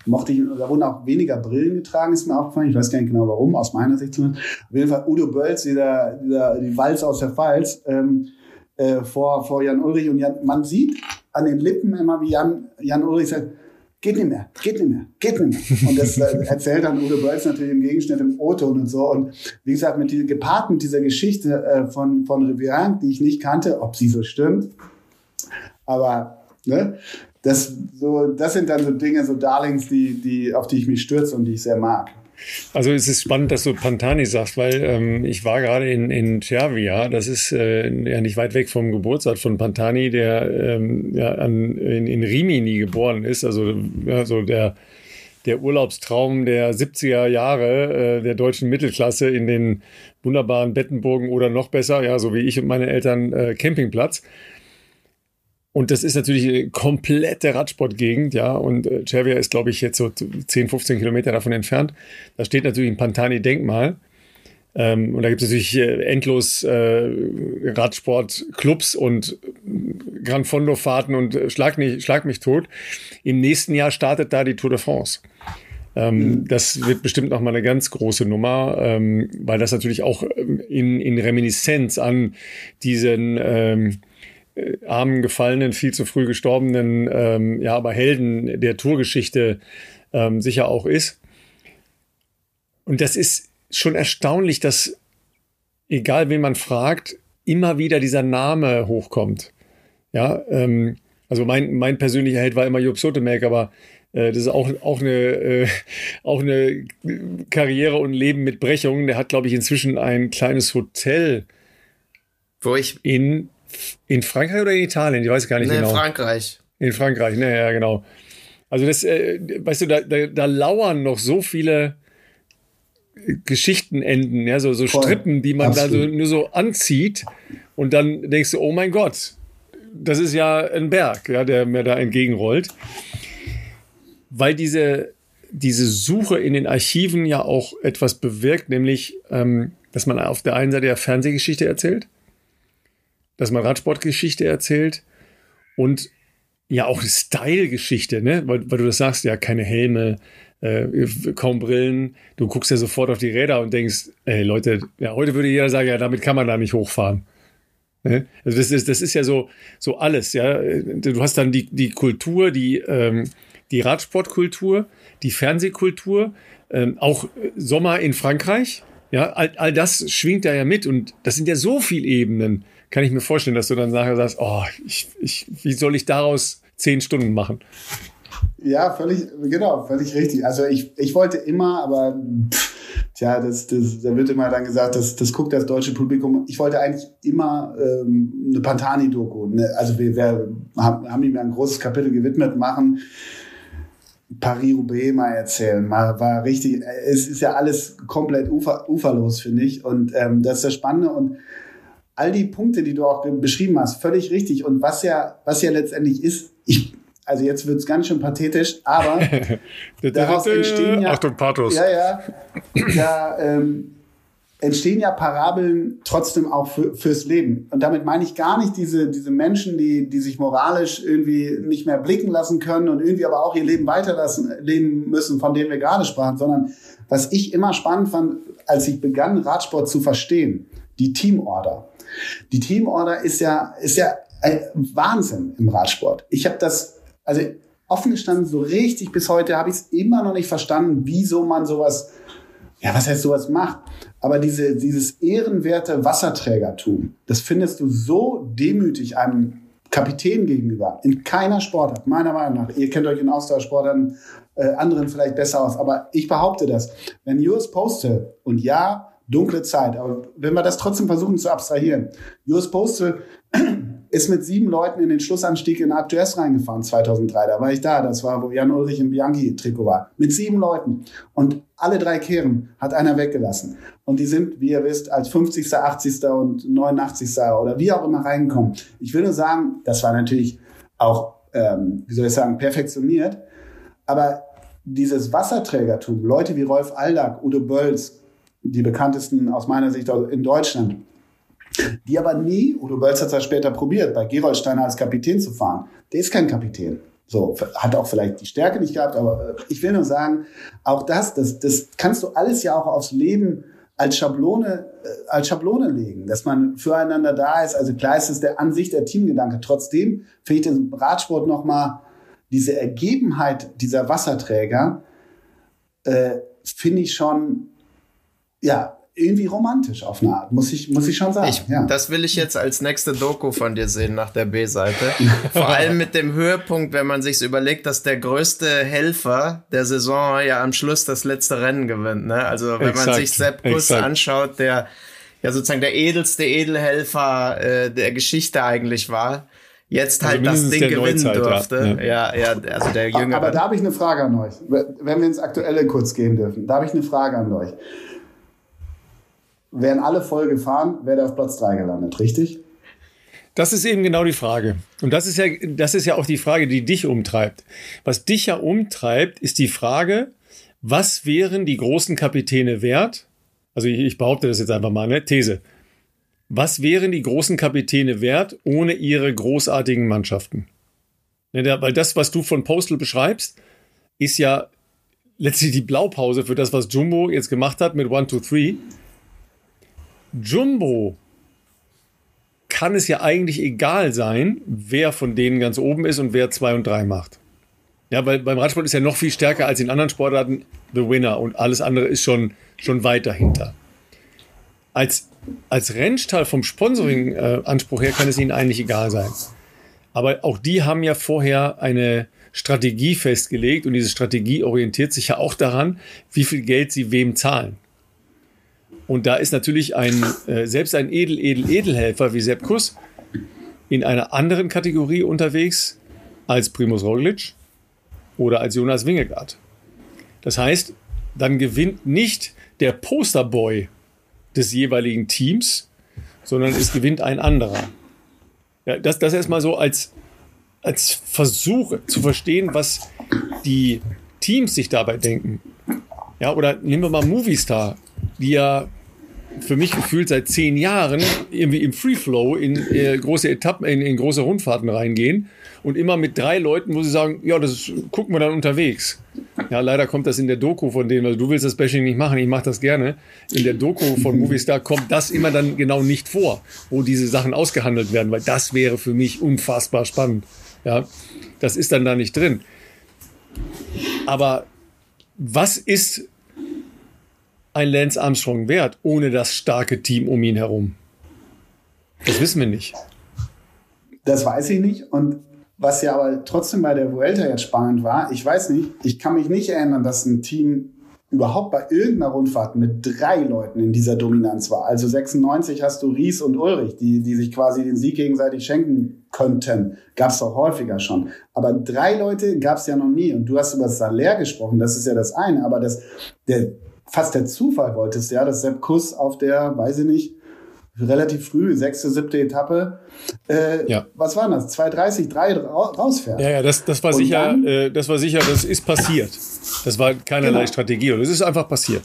Mochte ich, da wurden auch weniger Brillen getragen, ist mir aufgefallen. Ich weiß gar nicht genau warum, aus meiner Sicht zumindest. Auf jeden Fall Udo Bölz, dieser, dieser, die Walz aus der Pfalz, ähm, äh, vor, vor Jan Ulrich und Jan, man sieht an den Lippen immer, wie Jan, Jan Ulrich sagt, geht nicht mehr, geht nicht mehr, geht nicht mehr. Und das äh, erzählt dann Udo Bölz natürlich im Gegenschnitt im O-Ton und so. Und wie gesagt, mit dieser, gepaart mit dieser Geschichte äh, von, von Rivière, die ich nicht kannte, ob sie so stimmt. Aber, ne, das, so, das sind dann so Dinge, so Darlings, die, die, auf die ich mich stürze und die ich sehr mag. Also es ist spannend, dass du Pantani sagst, weil ähm, ich war gerade in, in Cervia, das ist äh, ja nicht weit weg vom Geburtsort von Pantani, der ähm, ja, an, in, in Rimini geboren ist, also ja, so der, der Urlaubstraum der 70er Jahre äh, der deutschen Mittelklasse in den wunderbaren Bettenburgen oder noch besser, ja, so wie ich und meine Eltern, äh, Campingplatz. Und das ist natürlich eine komplette Radsportgegend, ja. Und äh, Cervia ist, glaube ich, jetzt so 10, 15 Kilometer davon entfernt. Da steht natürlich ein Pantani-Denkmal. Ähm, und da gibt es natürlich äh, endlos äh, Radsportclubs und Gran Fondo-Fahrten und äh, Schlag, nicht, Schlag mich tot. Im nächsten Jahr startet da die Tour de France. Ähm, mhm. Das wird bestimmt noch mal eine ganz große Nummer, ähm, weil das natürlich auch ähm, in, in Reminiszenz an diesen ähm, äh, armen, gefallenen, viel zu früh gestorbenen, ähm, ja, aber Helden der Tourgeschichte ähm, sicher auch ist. Und das ist schon erstaunlich, dass egal wen man fragt, immer wieder dieser Name hochkommt. Ja, ähm, also mein, mein persönlicher Held war immer Jupp Sotemelk, aber äh, das ist auch, auch, eine, äh, auch eine Karriere und Leben mit Brechungen. Der hat, glaube ich, inzwischen ein kleines Hotel Wo ich in, in Frankreich oder in Italien, ich weiß gar nicht nee, genau. In Frankreich. In Frankreich, ne, ja, genau. Also das, äh, weißt du, da, da, da lauern noch so viele Geschichten enden, ja, so, so Strippen, die man Absolut. da so, nur so anzieht und dann denkst du, oh mein Gott, das ist ja ein Berg, ja, der mir da entgegenrollt. Weil diese, diese Suche in den Archiven ja auch etwas bewirkt, nämlich, ähm, dass man auf der einen Seite ja Fernsehgeschichte erzählt, dass man Radsportgeschichte erzählt und ja auch Style-Geschichte, ne? Weil, weil du das sagst, ja, keine Helme, äh, kaum Brillen. Du guckst ja sofort auf die Räder und denkst, ey Leute, ja, heute würde jeder sagen, ja, damit kann man da nicht hochfahren. Ne? Also das ist, das ist ja so, so alles, ja. Du hast dann die, die Kultur, die, ähm, die Radsportkultur, die Fernsehkultur, ähm, auch Sommer in Frankreich. Ja, all, all das schwingt da ja mit und das sind ja so viele Ebenen. Kann ich mir vorstellen, dass du dann sagst, oh, ich, ich, wie soll ich daraus zehn Stunden machen? Ja, völlig, genau, völlig richtig. Also ich, ich wollte immer, aber pff, tja, das, das, da wird immer dann gesagt, das, das guckt das deutsche Publikum. Ich wollte eigentlich immer ähm, eine Pantani-Doku. Ne? Also wir, wir haben, ihm ein großes Kapitel gewidmet, machen Paris-Roubaix mal erzählen. Mal war richtig, es ist ja alles komplett ufer, uferlos, finde ich. Und ähm, das ist das Spannende. Und all die Punkte, die du auch beschrieben hast, völlig richtig. Und was ja, was ja letztendlich ist, ich also jetzt wird's ganz schön pathetisch, aber daraus entstehen ja, Achtung, Pathos. Ja, ja, da ähm, entstehen ja Parabeln trotzdem auch für, fürs Leben. Und damit meine ich gar nicht diese, diese Menschen, die, die sich moralisch irgendwie nicht mehr blicken lassen können und irgendwie aber auch ihr Leben weiterlassen, leben müssen, von denen wir gerade sprachen, sondern was ich immer spannend fand, als ich begann, Radsport zu verstehen, die Teamorder. Die Teamorder ist ja, ist ja Wahnsinn im Radsport. Ich habe das also offen gestanden, so richtig bis heute habe ich es immer noch nicht verstanden, wieso man sowas, ja, was heißt sowas macht. Aber diese, dieses ehrenwerte Wasserträgertum, das findest du so demütig einem Kapitän gegenüber in keiner Sportart, meiner Meinung nach. Ihr kennt euch in Ausdauersportarten äh, anderen vielleicht besser aus, aber ich behaupte das. Wenn US Postal und ja, dunkle Zeit, aber wenn wir das trotzdem versuchen zu abstrahieren, US Postal ist mit sieben Leuten in den Schlussanstieg in d'Huez reingefahren 2003. Da war ich da. Das war, wo Jan Ulrich im Bianchi-Trikot war. Mit sieben Leuten. Und alle drei Kehren hat einer weggelassen. Und die sind, wie ihr wisst, als 50., 80. und 89. oder wie auch immer reingekommen. Ich will nur sagen, das war natürlich auch, ähm, wie soll ich sagen, perfektioniert. Aber dieses Wasserträgertum, Leute wie Rolf Aldag, Udo Bölz, die bekanntesten aus meiner Sicht in Deutschland, die aber nie, Udo Bölz hat es ja später probiert, bei Gerold Steiner als Kapitän zu fahren. Der ist kein Kapitän. So, hat auch vielleicht die Stärke nicht gehabt, aber äh, ich will nur sagen, auch das, das, das kannst du alles ja auch aufs Leben als Schablone, äh, als Schablone legen, dass man füreinander da ist. Also klar ist es der Ansicht der Teamgedanke. Trotzdem finde ich den Radsport nochmal diese Ergebenheit dieser Wasserträger, äh, finde ich schon, ja, irgendwie romantisch auf eine Art, muss ich, muss ich schon sagen. Ich, ja. Das will ich jetzt als nächste Doku von dir sehen nach der B-Seite. Vor allem mit dem Höhepunkt, wenn man sich überlegt, dass der größte Helfer der Saison ja am Schluss das letzte Rennen gewinnt. Ne? Also wenn exakt, man sich Sepp Kuss anschaut, der ja sozusagen der edelste Edelhelfer äh, der Geschichte eigentlich war jetzt also halt das Ding gewinnen Neuzeit, durfte. Ja. ja, ja, also der Jüngere. Aber da habe ich eine Frage an euch. Wenn wir ins Aktuelle kurz gehen dürfen, da habe ich eine Frage an euch. Wären alle voll gefahren, wäre er auf Platz 3 gelandet, richtig? das ist eben genau die Frage. Und das ist ja, das ist ja auch die Frage, die dich umtreibt. Was dich ja umtreibt, ist die Frage, was wären die großen Kapitäne wert? Also ich, ich behaupte das jetzt einfach mal, ne? These. Was wären die großen Kapitäne wert ohne ihre großartigen Mannschaften? Ja, weil das, was du von Postal beschreibst, ist ja letztlich die Blaupause für das, was Jumbo jetzt gemacht hat mit 1, 2, 3. Jumbo kann es ja eigentlich egal sein, wer von denen ganz oben ist und wer 2 und 3 macht. Ja, weil beim Radsport ist ja noch viel stärker als in anderen Sportarten the winner und alles andere ist schon, schon weit dahinter. Als, als Rennstall vom Sponsoring-Anspruch her kann es ihnen eigentlich egal sein. Aber auch die haben ja vorher eine Strategie festgelegt und diese Strategie orientiert sich ja auch daran, wie viel Geld sie wem zahlen. Und da ist natürlich ein, äh, selbst ein Edel, Edel, Edelhelfer wie Sepp Kuss in einer anderen Kategorie unterwegs als Primus Roglic oder als Jonas Wingegaard. Das heißt, dann gewinnt nicht der Posterboy des jeweiligen Teams, sondern es gewinnt ein anderer. Ja, das, das erstmal so als, als Versuch zu verstehen, was die Teams sich dabei denken. Ja, oder nehmen wir mal Movistar, die ja für mich gefühlt seit zehn Jahren irgendwie im Free Flow in äh, große Etappen, in, in, große Rundfahrten reingehen und immer mit drei Leuten, wo sie sagen, ja, das gucken wir dann unterwegs. Ja, leider kommt das in der Doku von denen, also du willst das Bashing nicht machen, ich mache das gerne. In der Doku von Movistar kommt das immer dann genau nicht vor, wo diese Sachen ausgehandelt werden, weil das wäre für mich unfassbar spannend. Ja, das ist dann da nicht drin. Aber was ist ein Lance Armstrong wert, ohne das starke Team um ihn herum? Das wissen wir nicht. Das weiß ich nicht. Und was ja aber trotzdem bei der Vuelta jetzt spannend war, ich weiß nicht, ich kann mich nicht erinnern, dass ein Team überhaupt bei irgendeiner Rundfahrt mit drei Leuten in dieser Dominanz war. Also 96 hast du Ries und Ulrich, die, die sich quasi den Sieg gegenseitig schenken könnten. Gab es doch häufiger schon. Aber drei Leute gab es ja noch nie. Und du hast über das Salär gesprochen, das ist ja das eine. Aber das, der, fast der Zufall wollte es ja, dass Sepp Kuss auf der, weiß ich nicht, relativ früh, sechste, siebte Etappe, äh, ja. was war das? 2,30, 3 rausfährt. Ja, ja, das, das war und sicher, dann, äh, das war sicher, das ist passiert. Das war keinerlei genau. Strategie, oder es ist einfach passiert.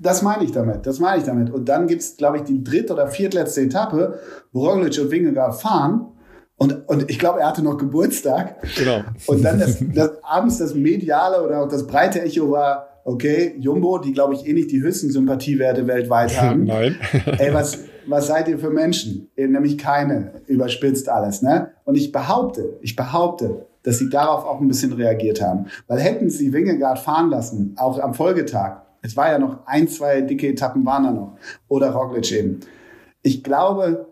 Das meine ich damit, das meine ich damit. Und dann gibt's, glaube ich, die dritte oder viertletzte Etappe, wo Roglic und Wingegaard fahren. Und, und ich glaube, er hatte noch Geburtstag. Genau. Und dann das, das, abends das mediale oder auch das breite Echo war, okay, Jumbo, die glaube ich eh nicht die höchsten Sympathiewerte weltweit haben. Nein. Ey, was, was seid ihr für Menschen? Nämlich keine, überspitzt alles, ne? Und ich behaupte, ich behaupte, dass sie darauf auch ein bisschen reagiert haben. Weil hätten sie Wingegaard fahren lassen, auch am Folgetag, es war ja noch ein, zwei dicke Etappen waren da noch, oder Roglic eben. Ich glaube,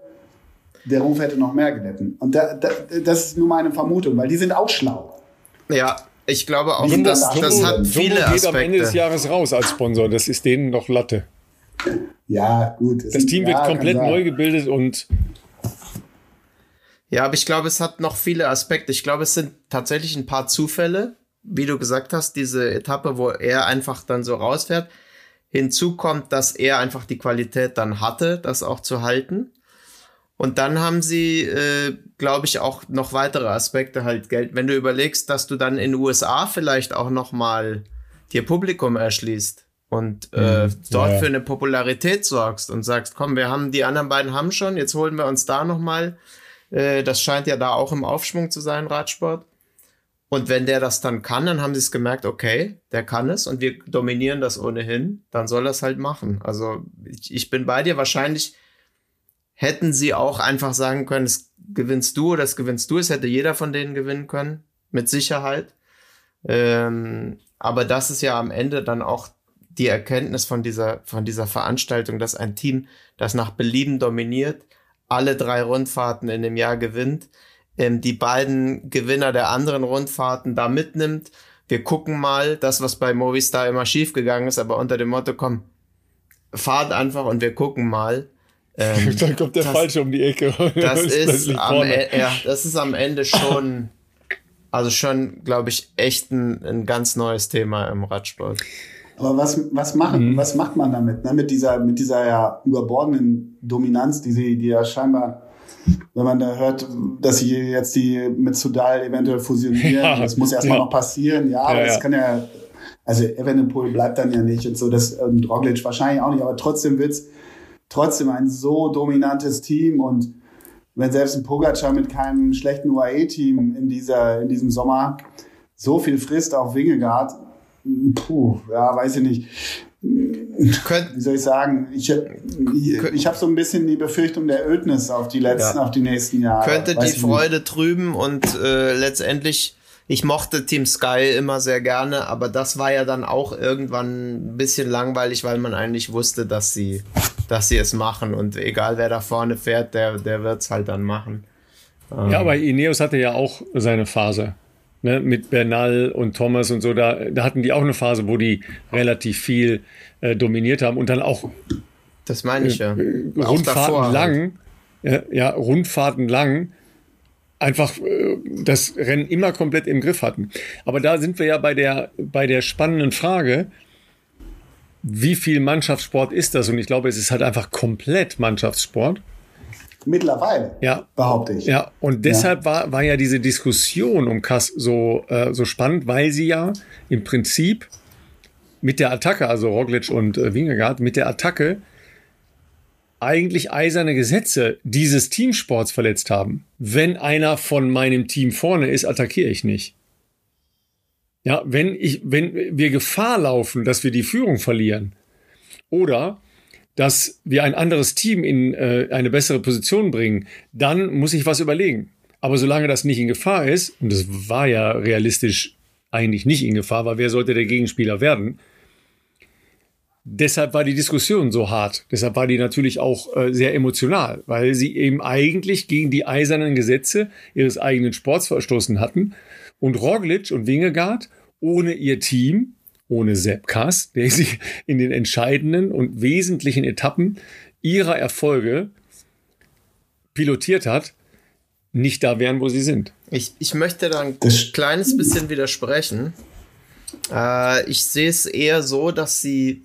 der Ruf hätte noch mehr gelitten. Und da, da, das ist nur meine Vermutung, weil die sind auch schlau. Ja, ich glaube auch, das, das, das hat viele Jumbo geht am Ende des Jahres raus als Sponsor. Das ist denen noch Latte. Ja, gut. Das Team wird komplett neu gebildet und ja, aber ich glaube, es hat noch viele Aspekte. Ich glaube, es sind tatsächlich ein paar Zufälle, wie du gesagt hast, diese Etappe, wo er einfach dann so rausfährt. Hinzu kommt, dass er einfach die Qualität dann hatte, das auch zu halten. Und dann haben sie, äh, glaube ich, auch noch weitere Aspekte halt Geld. Wenn du überlegst, dass du dann in den USA vielleicht auch noch mal dir Publikum erschließt und äh, mhm. dort ja. für eine Popularität sorgst und sagst, komm, wir haben die anderen beiden haben schon, jetzt holen wir uns da noch mal. Äh, das scheint ja da auch im Aufschwung zu sein, Radsport. Und wenn der das dann kann, dann haben sie es gemerkt, okay, der kann es und wir dominieren das ohnehin, dann soll er es halt machen. Also ich, ich bin bei dir wahrscheinlich hätten sie auch einfach sagen können, es gewinnst du es gewinnst du. Es hätte jeder von denen gewinnen können, mit Sicherheit. Ähm, aber das ist ja am Ende dann auch die Erkenntnis von dieser, von dieser Veranstaltung, dass ein Team, das nach Belieben dominiert, alle drei Rundfahrten in dem Jahr gewinnt, ähm, die beiden Gewinner der anderen Rundfahrten da mitnimmt. Wir gucken mal, das, was bei Movistar immer schiefgegangen ist, aber unter dem Motto, komm, fahrt einfach und wir gucken mal. Ähm, Dann kommt der das, Falsche um die Ecke. Das ist, am, e, ja, das ist am Ende schon, also schon, glaube ich, echt ein, ein ganz neues Thema im Radsport. Aber was, was, machen, mhm. was macht man damit? Ne? Mit dieser, mit dieser ja überbordenden Dominanz, die sie, die ja scheinbar wenn man da hört, dass sie jetzt die mit Sudal eventuell fusionieren, ja, das muss erstmal ja. noch passieren. Ja, ja, das kann ja, also Evenepoel bleibt dann ja nicht und so, das und Roglic wahrscheinlich auch nicht, aber trotzdem wird's trotzdem ein so dominantes Team und wenn selbst ein Pogacar mit keinem schlechten UAE-Team in dieser in diesem Sommer so viel frisst auf Wingegaard, puh, ja, weiß ich nicht. Könnt, Wie soll ich sagen? Ich, ich, ich habe so ein bisschen die Befürchtung der Ödnis auf die letzten, ja. auf die nächsten Jahre. Könnte die Freude nicht. trüben und äh, letztendlich, ich mochte Team Sky immer sehr gerne, aber das war ja dann auch irgendwann ein bisschen langweilig, weil man eigentlich wusste, dass sie, dass sie es machen und egal wer da vorne fährt, der, der wird's halt dann machen. Ja, aber Ineos hatte ja auch seine Phase ne, mit Bernal und Thomas und so, da, da hatten die auch eine Phase, wo die relativ viel äh, dominiert haben und dann auch. Das meine ich ja. Äh, Rundfahrten lang, ja, ja, Rundfahrten lang einfach äh, das Rennen immer komplett im Griff hatten. Aber da sind wir ja bei der, bei der spannenden Frage, wie viel Mannschaftssport ist das? Und ich glaube, es ist halt einfach komplett Mannschaftssport. Mittlerweile, ja. behaupte ich. Ja, und deshalb ja. War, war ja diese Diskussion um Kass so, äh, so spannend, weil sie ja im Prinzip mit der Attacke, also Roglic und äh, Wingegaard, mit der Attacke eigentlich eiserne Gesetze dieses Teamsports verletzt haben. Wenn einer von meinem Team vorne ist, attackiere ich nicht. Ja, wenn ich, wenn wir Gefahr laufen, dass wir die Führung verlieren oder dass wir ein anderes Team in äh, eine bessere Position bringen, dann muss ich was überlegen. Aber solange das nicht in Gefahr ist, und das war ja realistisch eigentlich nicht in Gefahr, weil wer sollte der Gegenspieler werden? Deshalb war die Diskussion so hart. Deshalb war die natürlich auch äh, sehr emotional, weil sie eben eigentlich gegen die eisernen Gesetze ihres eigenen Sports verstoßen hatten. Und Roglic und Wingegaard ohne ihr Team ohne Sepp Kass, der sich in den entscheidenden und wesentlichen Etappen ihrer Erfolge pilotiert hat, nicht da wären, wo sie sind. Ich, ich möchte da ein kleines bisschen widersprechen. Äh, ich sehe es eher so, dass sie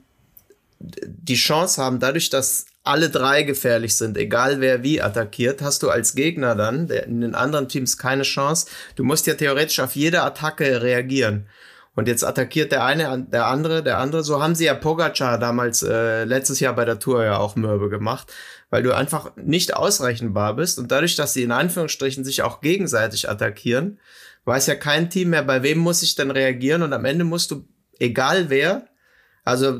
die Chance haben, dadurch, dass alle drei gefährlich sind, egal wer wie attackiert, hast du als Gegner dann der, in den anderen Teams keine Chance. Du musst ja theoretisch auf jede Attacke reagieren. Und jetzt attackiert der eine, der andere, der andere. So haben sie ja Pogacar damals äh, letztes Jahr bei der Tour ja auch mürbe gemacht, weil du einfach nicht ausrechenbar bist. Und dadurch, dass sie in Anführungsstrichen sich auch gegenseitig attackieren, weiß ja kein Team mehr, bei wem muss ich denn reagieren. Und am Ende musst du, egal wer, also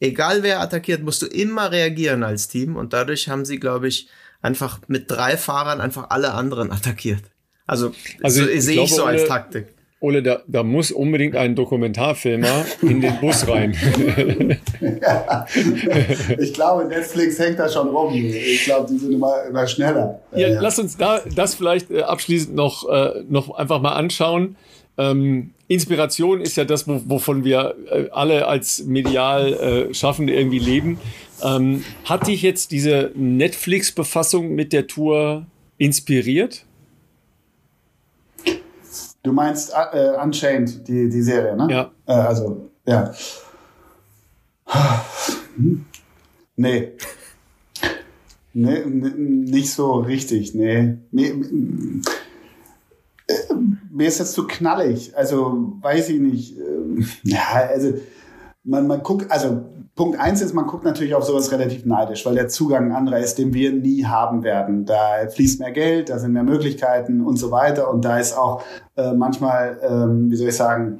egal wer attackiert, musst du immer reagieren als Team. Und dadurch haben sie, glaube ich, einfach mit drei Fahrern einfach alle anderen attackiert. Also, also so, sehe ich so als Taktik. Ole, da, da muss unbedingt ein Dokumentarfilmer in den Bus rein. ja, ich glaube, Netflix hängt da schon rum. Ich glaube, die sind immer, immer schneller. Ja, ja, Lass uns da das vielleicht äh, abschließend noch, äh, noch einfach mal anschauen. Ähm, Inspiration ist ja das, wovon wir äh, alle als medial äh, Schaffende irgendwie leben. Ähm, hat dich jetzt diese Netflix-Befassung mit der Tour inspiriert? Du meinst äh, Unchained, die, die Serie, ne? Ja. Äh, also, ja. Nee. Nee, nicht so richtig, nee. nee. Äh, mir ist das zu knallig. Also, weiß ich nicht. Ähm, ja, also, man, man guckt, also Punkt eins ist, man guckt natürlich auf sowas relativ neidisch, weil der Zugang anderer ist, den wir nie haben werden. Da fließt mehr Geld, da sind mehr Möglichkeiten und so weiter. Und da ist auch äh, manchmal, ähm, wie soll ich sagen,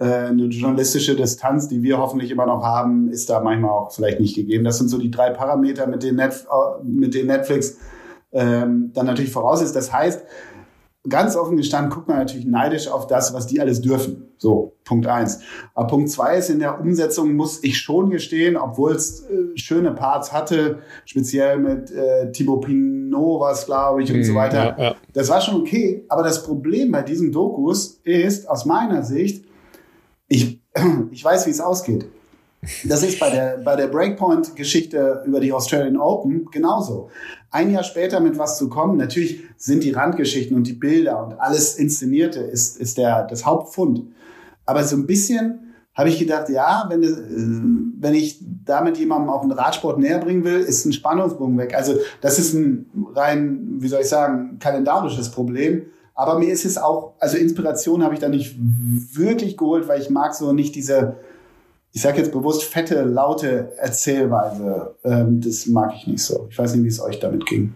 äh, eine journalistische Distanz, die wir hoffentlich immer noch haben, ist da manchmal auch vielleicht nicht gegeben. Das sind so die drei Parameter, mit denen, Netf mit denen Netflix ähm, dann natürlich voraus ist. Das heißt, ganz offen gestanden guckt man natürlich neidisch auf das, was die alles dürfen. So, Punkt eins. Aber Punkt zwei ist, in der Umsetzung muss ich schon gestehen, obwohl es äh, schöne Parts hatte, speziell mit äh, Thibaut Pinot was, glaube ich, und mm, so mhm, weiter. Ja, ja. Das war schon okay. Aber das Problem bei diesen Dokus ist, aus meiner Sicht, ich, ich weiß, wie es ausgeht. Das ist bei der, bei der Breakpoint-Geschichte über die Australian Open genauso. Ein Jahr später mit was zu kommen, natürlich sind die Randgeschichten und die Bilder und alles Inszenierte ist, ist der, das Hauptfund. Aber so ein bisschen habe ich gedacht, ja, wenn, äh, wenn ich damit jemandem auch einen Radsport näher bringen will, ist ein Spannungsbogen weg. Also das ist ein rein, wie soll ich sagen, kalendarisches Problem. Aber mir ist es auch, also Inspiration habe ich da nicht wirklich geholt, weil ich mag so nicht diese, ich sage jetzt bewusst fette, laute Erzählweise. Ähm, das mag ich nicht so. Ich weiß nicht, wie es euch damit ging.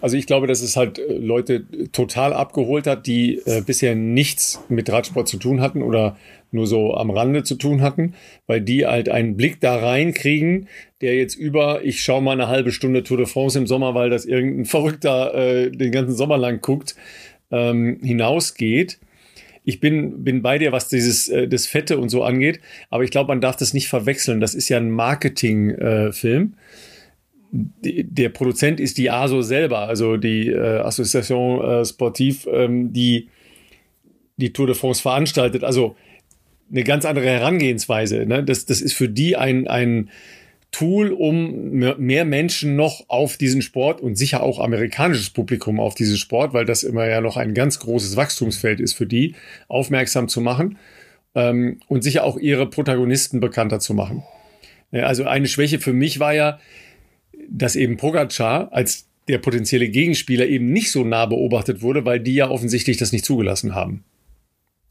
Also ich glaube, dass es halt äh, Leute total abgeholt hat, die äh, bisher nichts mit Radsport zu tun hatten oder nur so am Rande zu tun hatten, weil die halt einen Blick da reinkriegen, der jetzt über, ich schaue mal eine halbe Stunde Tour de France im Sommer, weil das irgendein Verrückter äh, den ganzen Sommer lang guckt, ähm, hinausgeht. Ich bin, bin bei dir, was dieses äh, das Fette und so angeht, aber ich glaube, man darf das nicht verwechseln. Das ist ja ein Marketingfilm. Äh, der Produzent ist die ASO selber, also die äh, Association äh, Sportive, ähm, die die Tour de France veranstaltet. Also eine ganz andere Herangehensweise. Ne? Das, das ist für die ein, ein Tool, um mehr Menschen noch auf diesen Sport und sicher auch amerikanisches Publikum auf diesen Sport, weil das immer ja noch ein ganz großes Wachstumsfeld ist für die, aufmerksam zu machen ähm, und sicher auch ihre Protagonisten bekannter zu machen. Also eine Schwäche für mich war ja, dass eben Pogacar als der potenzielle Gegenspieler eben nicht so nah beobachtet wurde, weil die ja offensichtlich das nicht zugelassen haben.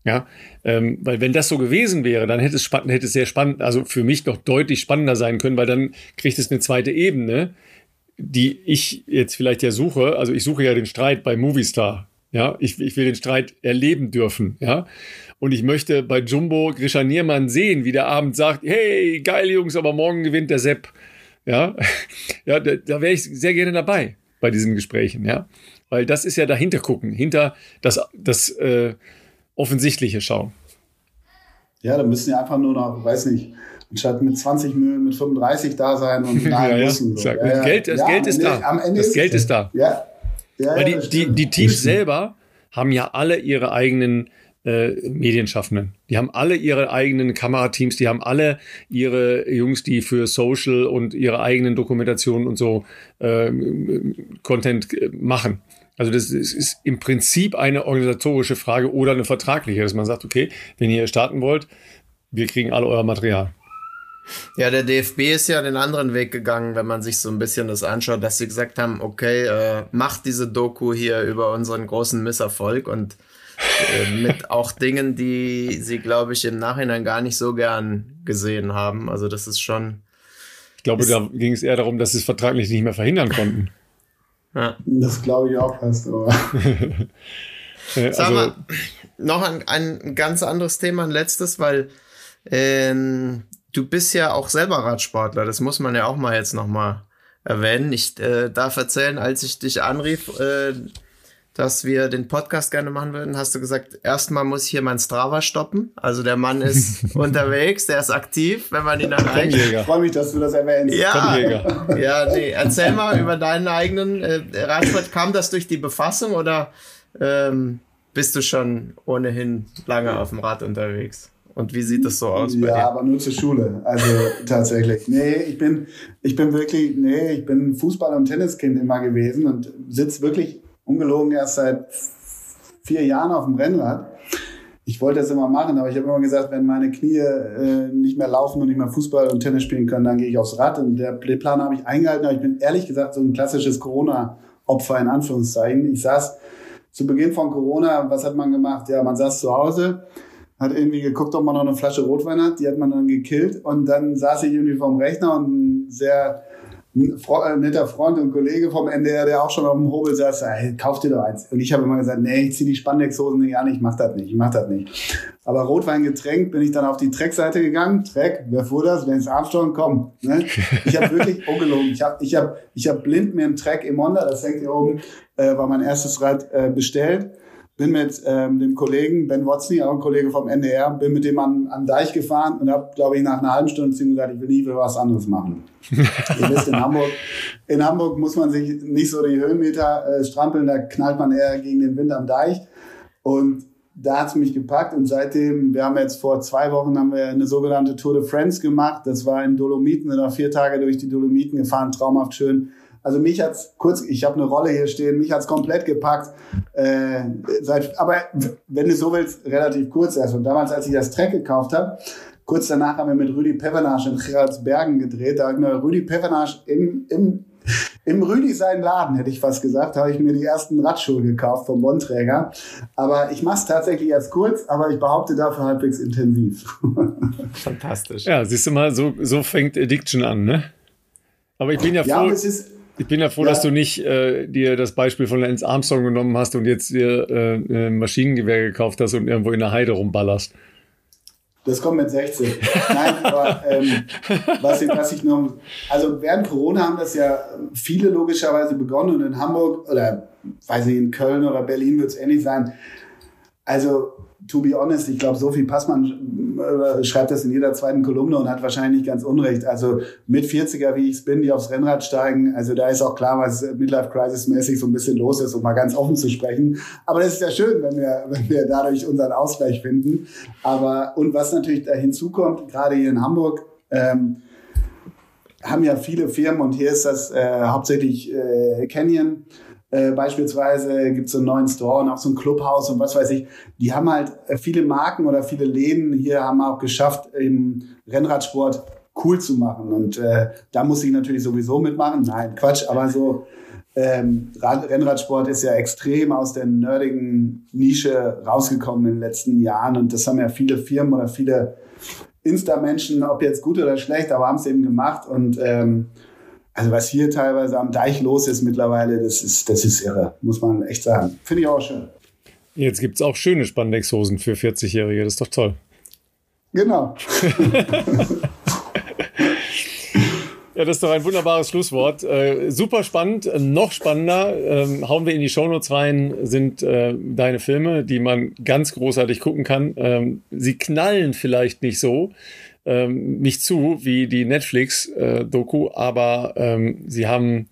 Ja, ähm, weil wenn das so gewesen wäre, dann hätte es spannend, hätte es sehr spannend, also für mich noch deutlich spannender sein können, weil dann kriegt es eine zweite Ebene, die ich jetzt vielleicht ja suche. Also ich suche ja den Streit bei Movistar. Ja, ich, ich will den Streit erleben dürfen. Ja, und ich möchte bei Jumbo Grisha Niermann sehen, wie der Abend sagt, hey, geil Jungs, aber morgen gewinnt der Sepp. Ja, ja, da, da wäre ich sehr gerne dabei bei diesen Gesprächen. Ja, weil das ist ja dahinter gucken, hinter das, das, äh, Offensichtliche schauen. Ja, da müssen ja einfach nur noch, weiß nicht, anstatt mit 20 Mühlen mit 35 da sein und ja, ja. So. Ja. Geld, das Geld ist Ende, da. das ist Geld ist da. Ja. Ja, Weil die, die, die Teams selber haben ja alle ihre eigenen äh, Medienschaffenden. Die haben alle ihre eigenen Kamerateams, die haben alle ihre Jungs, die für Social und ihre eigenen Dokumentationen und so äh, Content äh, machen. Also das ist im Prinzip eine organisatorische Frage oder eine vertragliche, dass man sagt, okay, wenn ihr starten wollt, wir kriegen alle euer Material. Ja, der DFB ist ja den anderen Weg gegangen, wenn man sich so ein bisschen das anschaut, dass sie gesagt haben, okay, äh, macht diese Doku hier über unseren großen Misserfolg und äh, mit auch Dingen, die sie, glaube ich, im Nachhinein gar nicht so gern gesehen haben. Also das ist schon. Ich glaube, da ging es eher darum, dass sie es vertraglich nicht mehr verhindern konnten. Ja. Das glaube ich auch fast. Aber. also, Sag mal, noch ein, ein ganz anderes Thema, ein letztes, weil ähm, du bist ja auch selber Radsportler. Das muss man ja auch mal jetzt noch mal erwähnen. Ich äh, darf erzählen, als ich dich anrief, äh, dass wir den Podcast gerne machen würden, hast du gesagt, erstmal muss ich hier mein Strava stoppen. Also der Mann ist unterwegs, der ist aktiv, wenn man ihn erreicht. Ich freue mich, dass du das erwähnst. Ja, ja nee. Erzähl mal über deinen eigenen äh, Radsport. Kam das durch die Befassung oder ähm, bist du schon ohnehin lange auf dem Rad unterwegs? Und wie sieht das so aus bei ja, dir? Ja, aber nur zur Schule. Also tatsächlich. Nee, ich bin, ich bin wirklich, nee, ich bin Fußball- und Tenniskind immer gewesen und sitze wirklich ungelogen erst seit vier Jahren auf dem Rennrad. Ich wollte das immer machen, aber ich habe immer gesagt, wenn meine Knie äh, nicht mehr laufen und nicht mehr Fußball und Tennis spielen können, dann gehe ich aufs Rad. Und der Plan habe ich eingehalten, aber ich bin ehrlich gesagt so ein klassisches Corona-Opfer in Anführungszeichen. Ich saß zu Beginn von Corona, was hat man gemacht? Ja, man saß zu Hause, hat irgendwie geguckt, ob man noch eine Flasche Rotwein hat, die hat man dann gekillt und dann saß ich irgendwie vorm Rechner und sehr ein äh, netter Freund und Kollege vom NDR, der auch schon auf dem Hobel saß, hey, kauf dir doch eins. Und ich habe immer gesagt, nee, ich zieh die Spandexhosen nicht an, ich mach das nicht, ich mach das nicht. Aber Rotwein getränkt bin ich dann auf die Trek-Seite gegangen. Trek, wer fuhr das? Lance Armstrong, komm. Ne? Ich habe wirklich ungelogen. Ich habe ich hab, ich hab blind mir einen Trek im Honda, das hängt hier oben, äh, war mein erstes Rad äh, bestellt bin mit ähm, dem Kollegen Ben Wotzny, auch ein Kollege vom NDR, bin mit dem an, an Deich gefahren und habe, glaube ich, nach einer halben Stunde zu ihm gesagt, ich will nie wieder was anderes machen. Ihr wisst, in Hamburg, in Hamburg muss man sich nicht so die Höhenmeter äh, strampeln, da knallt man eher gegen den Wind am Deich. Und da hat's mich gepackt und seitdem, wir haben jetzt vor zwei Wochen haben wir eine sogenannte Tour de France gemacht. Das war in Dolomiten, sind vier Tage durch die Dolomiten gefahren, traumhaft schön Also mich hat's kurz, ich habe eine Rolle hier stehen, mich hat's komplett gepackt. Äh, seit, aber wenn du so willst, relativ kurz erst. Und damals, als ich das Track gekauft habe, kurz danach haben wir mit Rüdi Pevenage in Bergen gedreht. Da habe ich mir Rüdi Pevenage im, im im Rüdi seinen Laden, hätte ich fast gesagt, habe ich mir die ersten Radschuhe gekauft vom Bonnträger. Aber ich mache es tatsächlich erst kurz, aber ich behaupte dafür halbwegs intensiv. Fantastisch. Ja, siehst du mal, so, so fängt Addiction an, ne? Aber ich bin ja froh. Ja, es ist, ich bin ja froh, ja. dass du nicht äh, dir das Beispiel von Lance Armstrong genommen hast und jetzt dir äh, ein Maschinengewehr gekauft hast und irgendwo in der Heide rumballerst. Das kommt mit 60. Nein, aber ähm, was, ich, was ich noch. Also während Corona haben das ja viele logischerweise begonnen und in Hamburg oder weiß ich, in Köln oder Berlin wird es ähnlich sein. Also to be honest, ich glaube, Sophie Passmann äh, schreibt das in jeder zweiten Kolumne und hat wahrscheinlich nicht ganz unrecht. Also mit 40er, wie ich bin, die aufs Rennrad steigen, also da ist auch klar, was Midlife Crisis mäßig so ein bisschen los ist, um mal ganz offen zu sprechen. Aber das ist ja schön, wenn wir, wenn wir dadurch unseren Ausgleich finden. Aber, und was natürlich da hinzukommt, gerade hier in Hamburg, ähm, haben ja viele Firmen und hier ist das äh, hauptsächlich äh, Canyon äh, beispielsweise gibt es so einen neuen Store und auch so ein Clubhaus und was weiß ich. Die haben halt äh, viele Marken oder viele Läden hier haben auch geschafft, im Rennradsport cool zu machen. Und äh, da muss ich natürlich sowieso mitmachen. Nein, Quatsch, aber so ähm, Rennradsport ist ja extrem aus der nerdigen Nische rausgekommen in den letzten Jahren. Und das haben ja viele Firmen oder viele Insta-Menschen, ob jetzt gut oder schlecht, aber haben es eben gemacht. Und ähm, also was hier teilweise am Deich los ist mittlerweile, das ist, das ist irre, muss man echt sagen. Finde ich auch schön. Jetzt gibt es auch schöne Spandexhosen für 40-Jährige, das ist doch toll. Genau. Ja, das ist doch ein wunderbares Schlusswort. Äh, super spannend, noch spannender. Ähm, hauen wir in die Shownotes rein, sind äh, deine Filme, die man ganz großartig gucken kann. Ähm, sie knallen vielleicht nicht so, ähm, nicht zu wie die Netflix-Doku, äh, aber ähm, sie haben,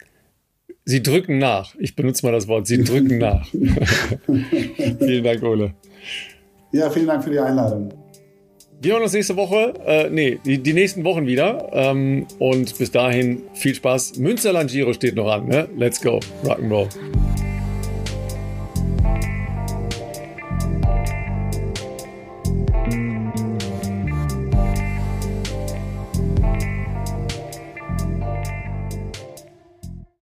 sie drücken nach. Ich benutze mal das Wort, sie drücken nach. vielen Dank, Ole. Ja, vielen Dank für die Einladung. Wir hören uns nächste Woche, äh, nee, die, die nächsten Wochen wieder. Ähm, und bis dahin viel Spaß. Münsterland Giro steht noch an, ne? Let's go. Rock'n'Roll.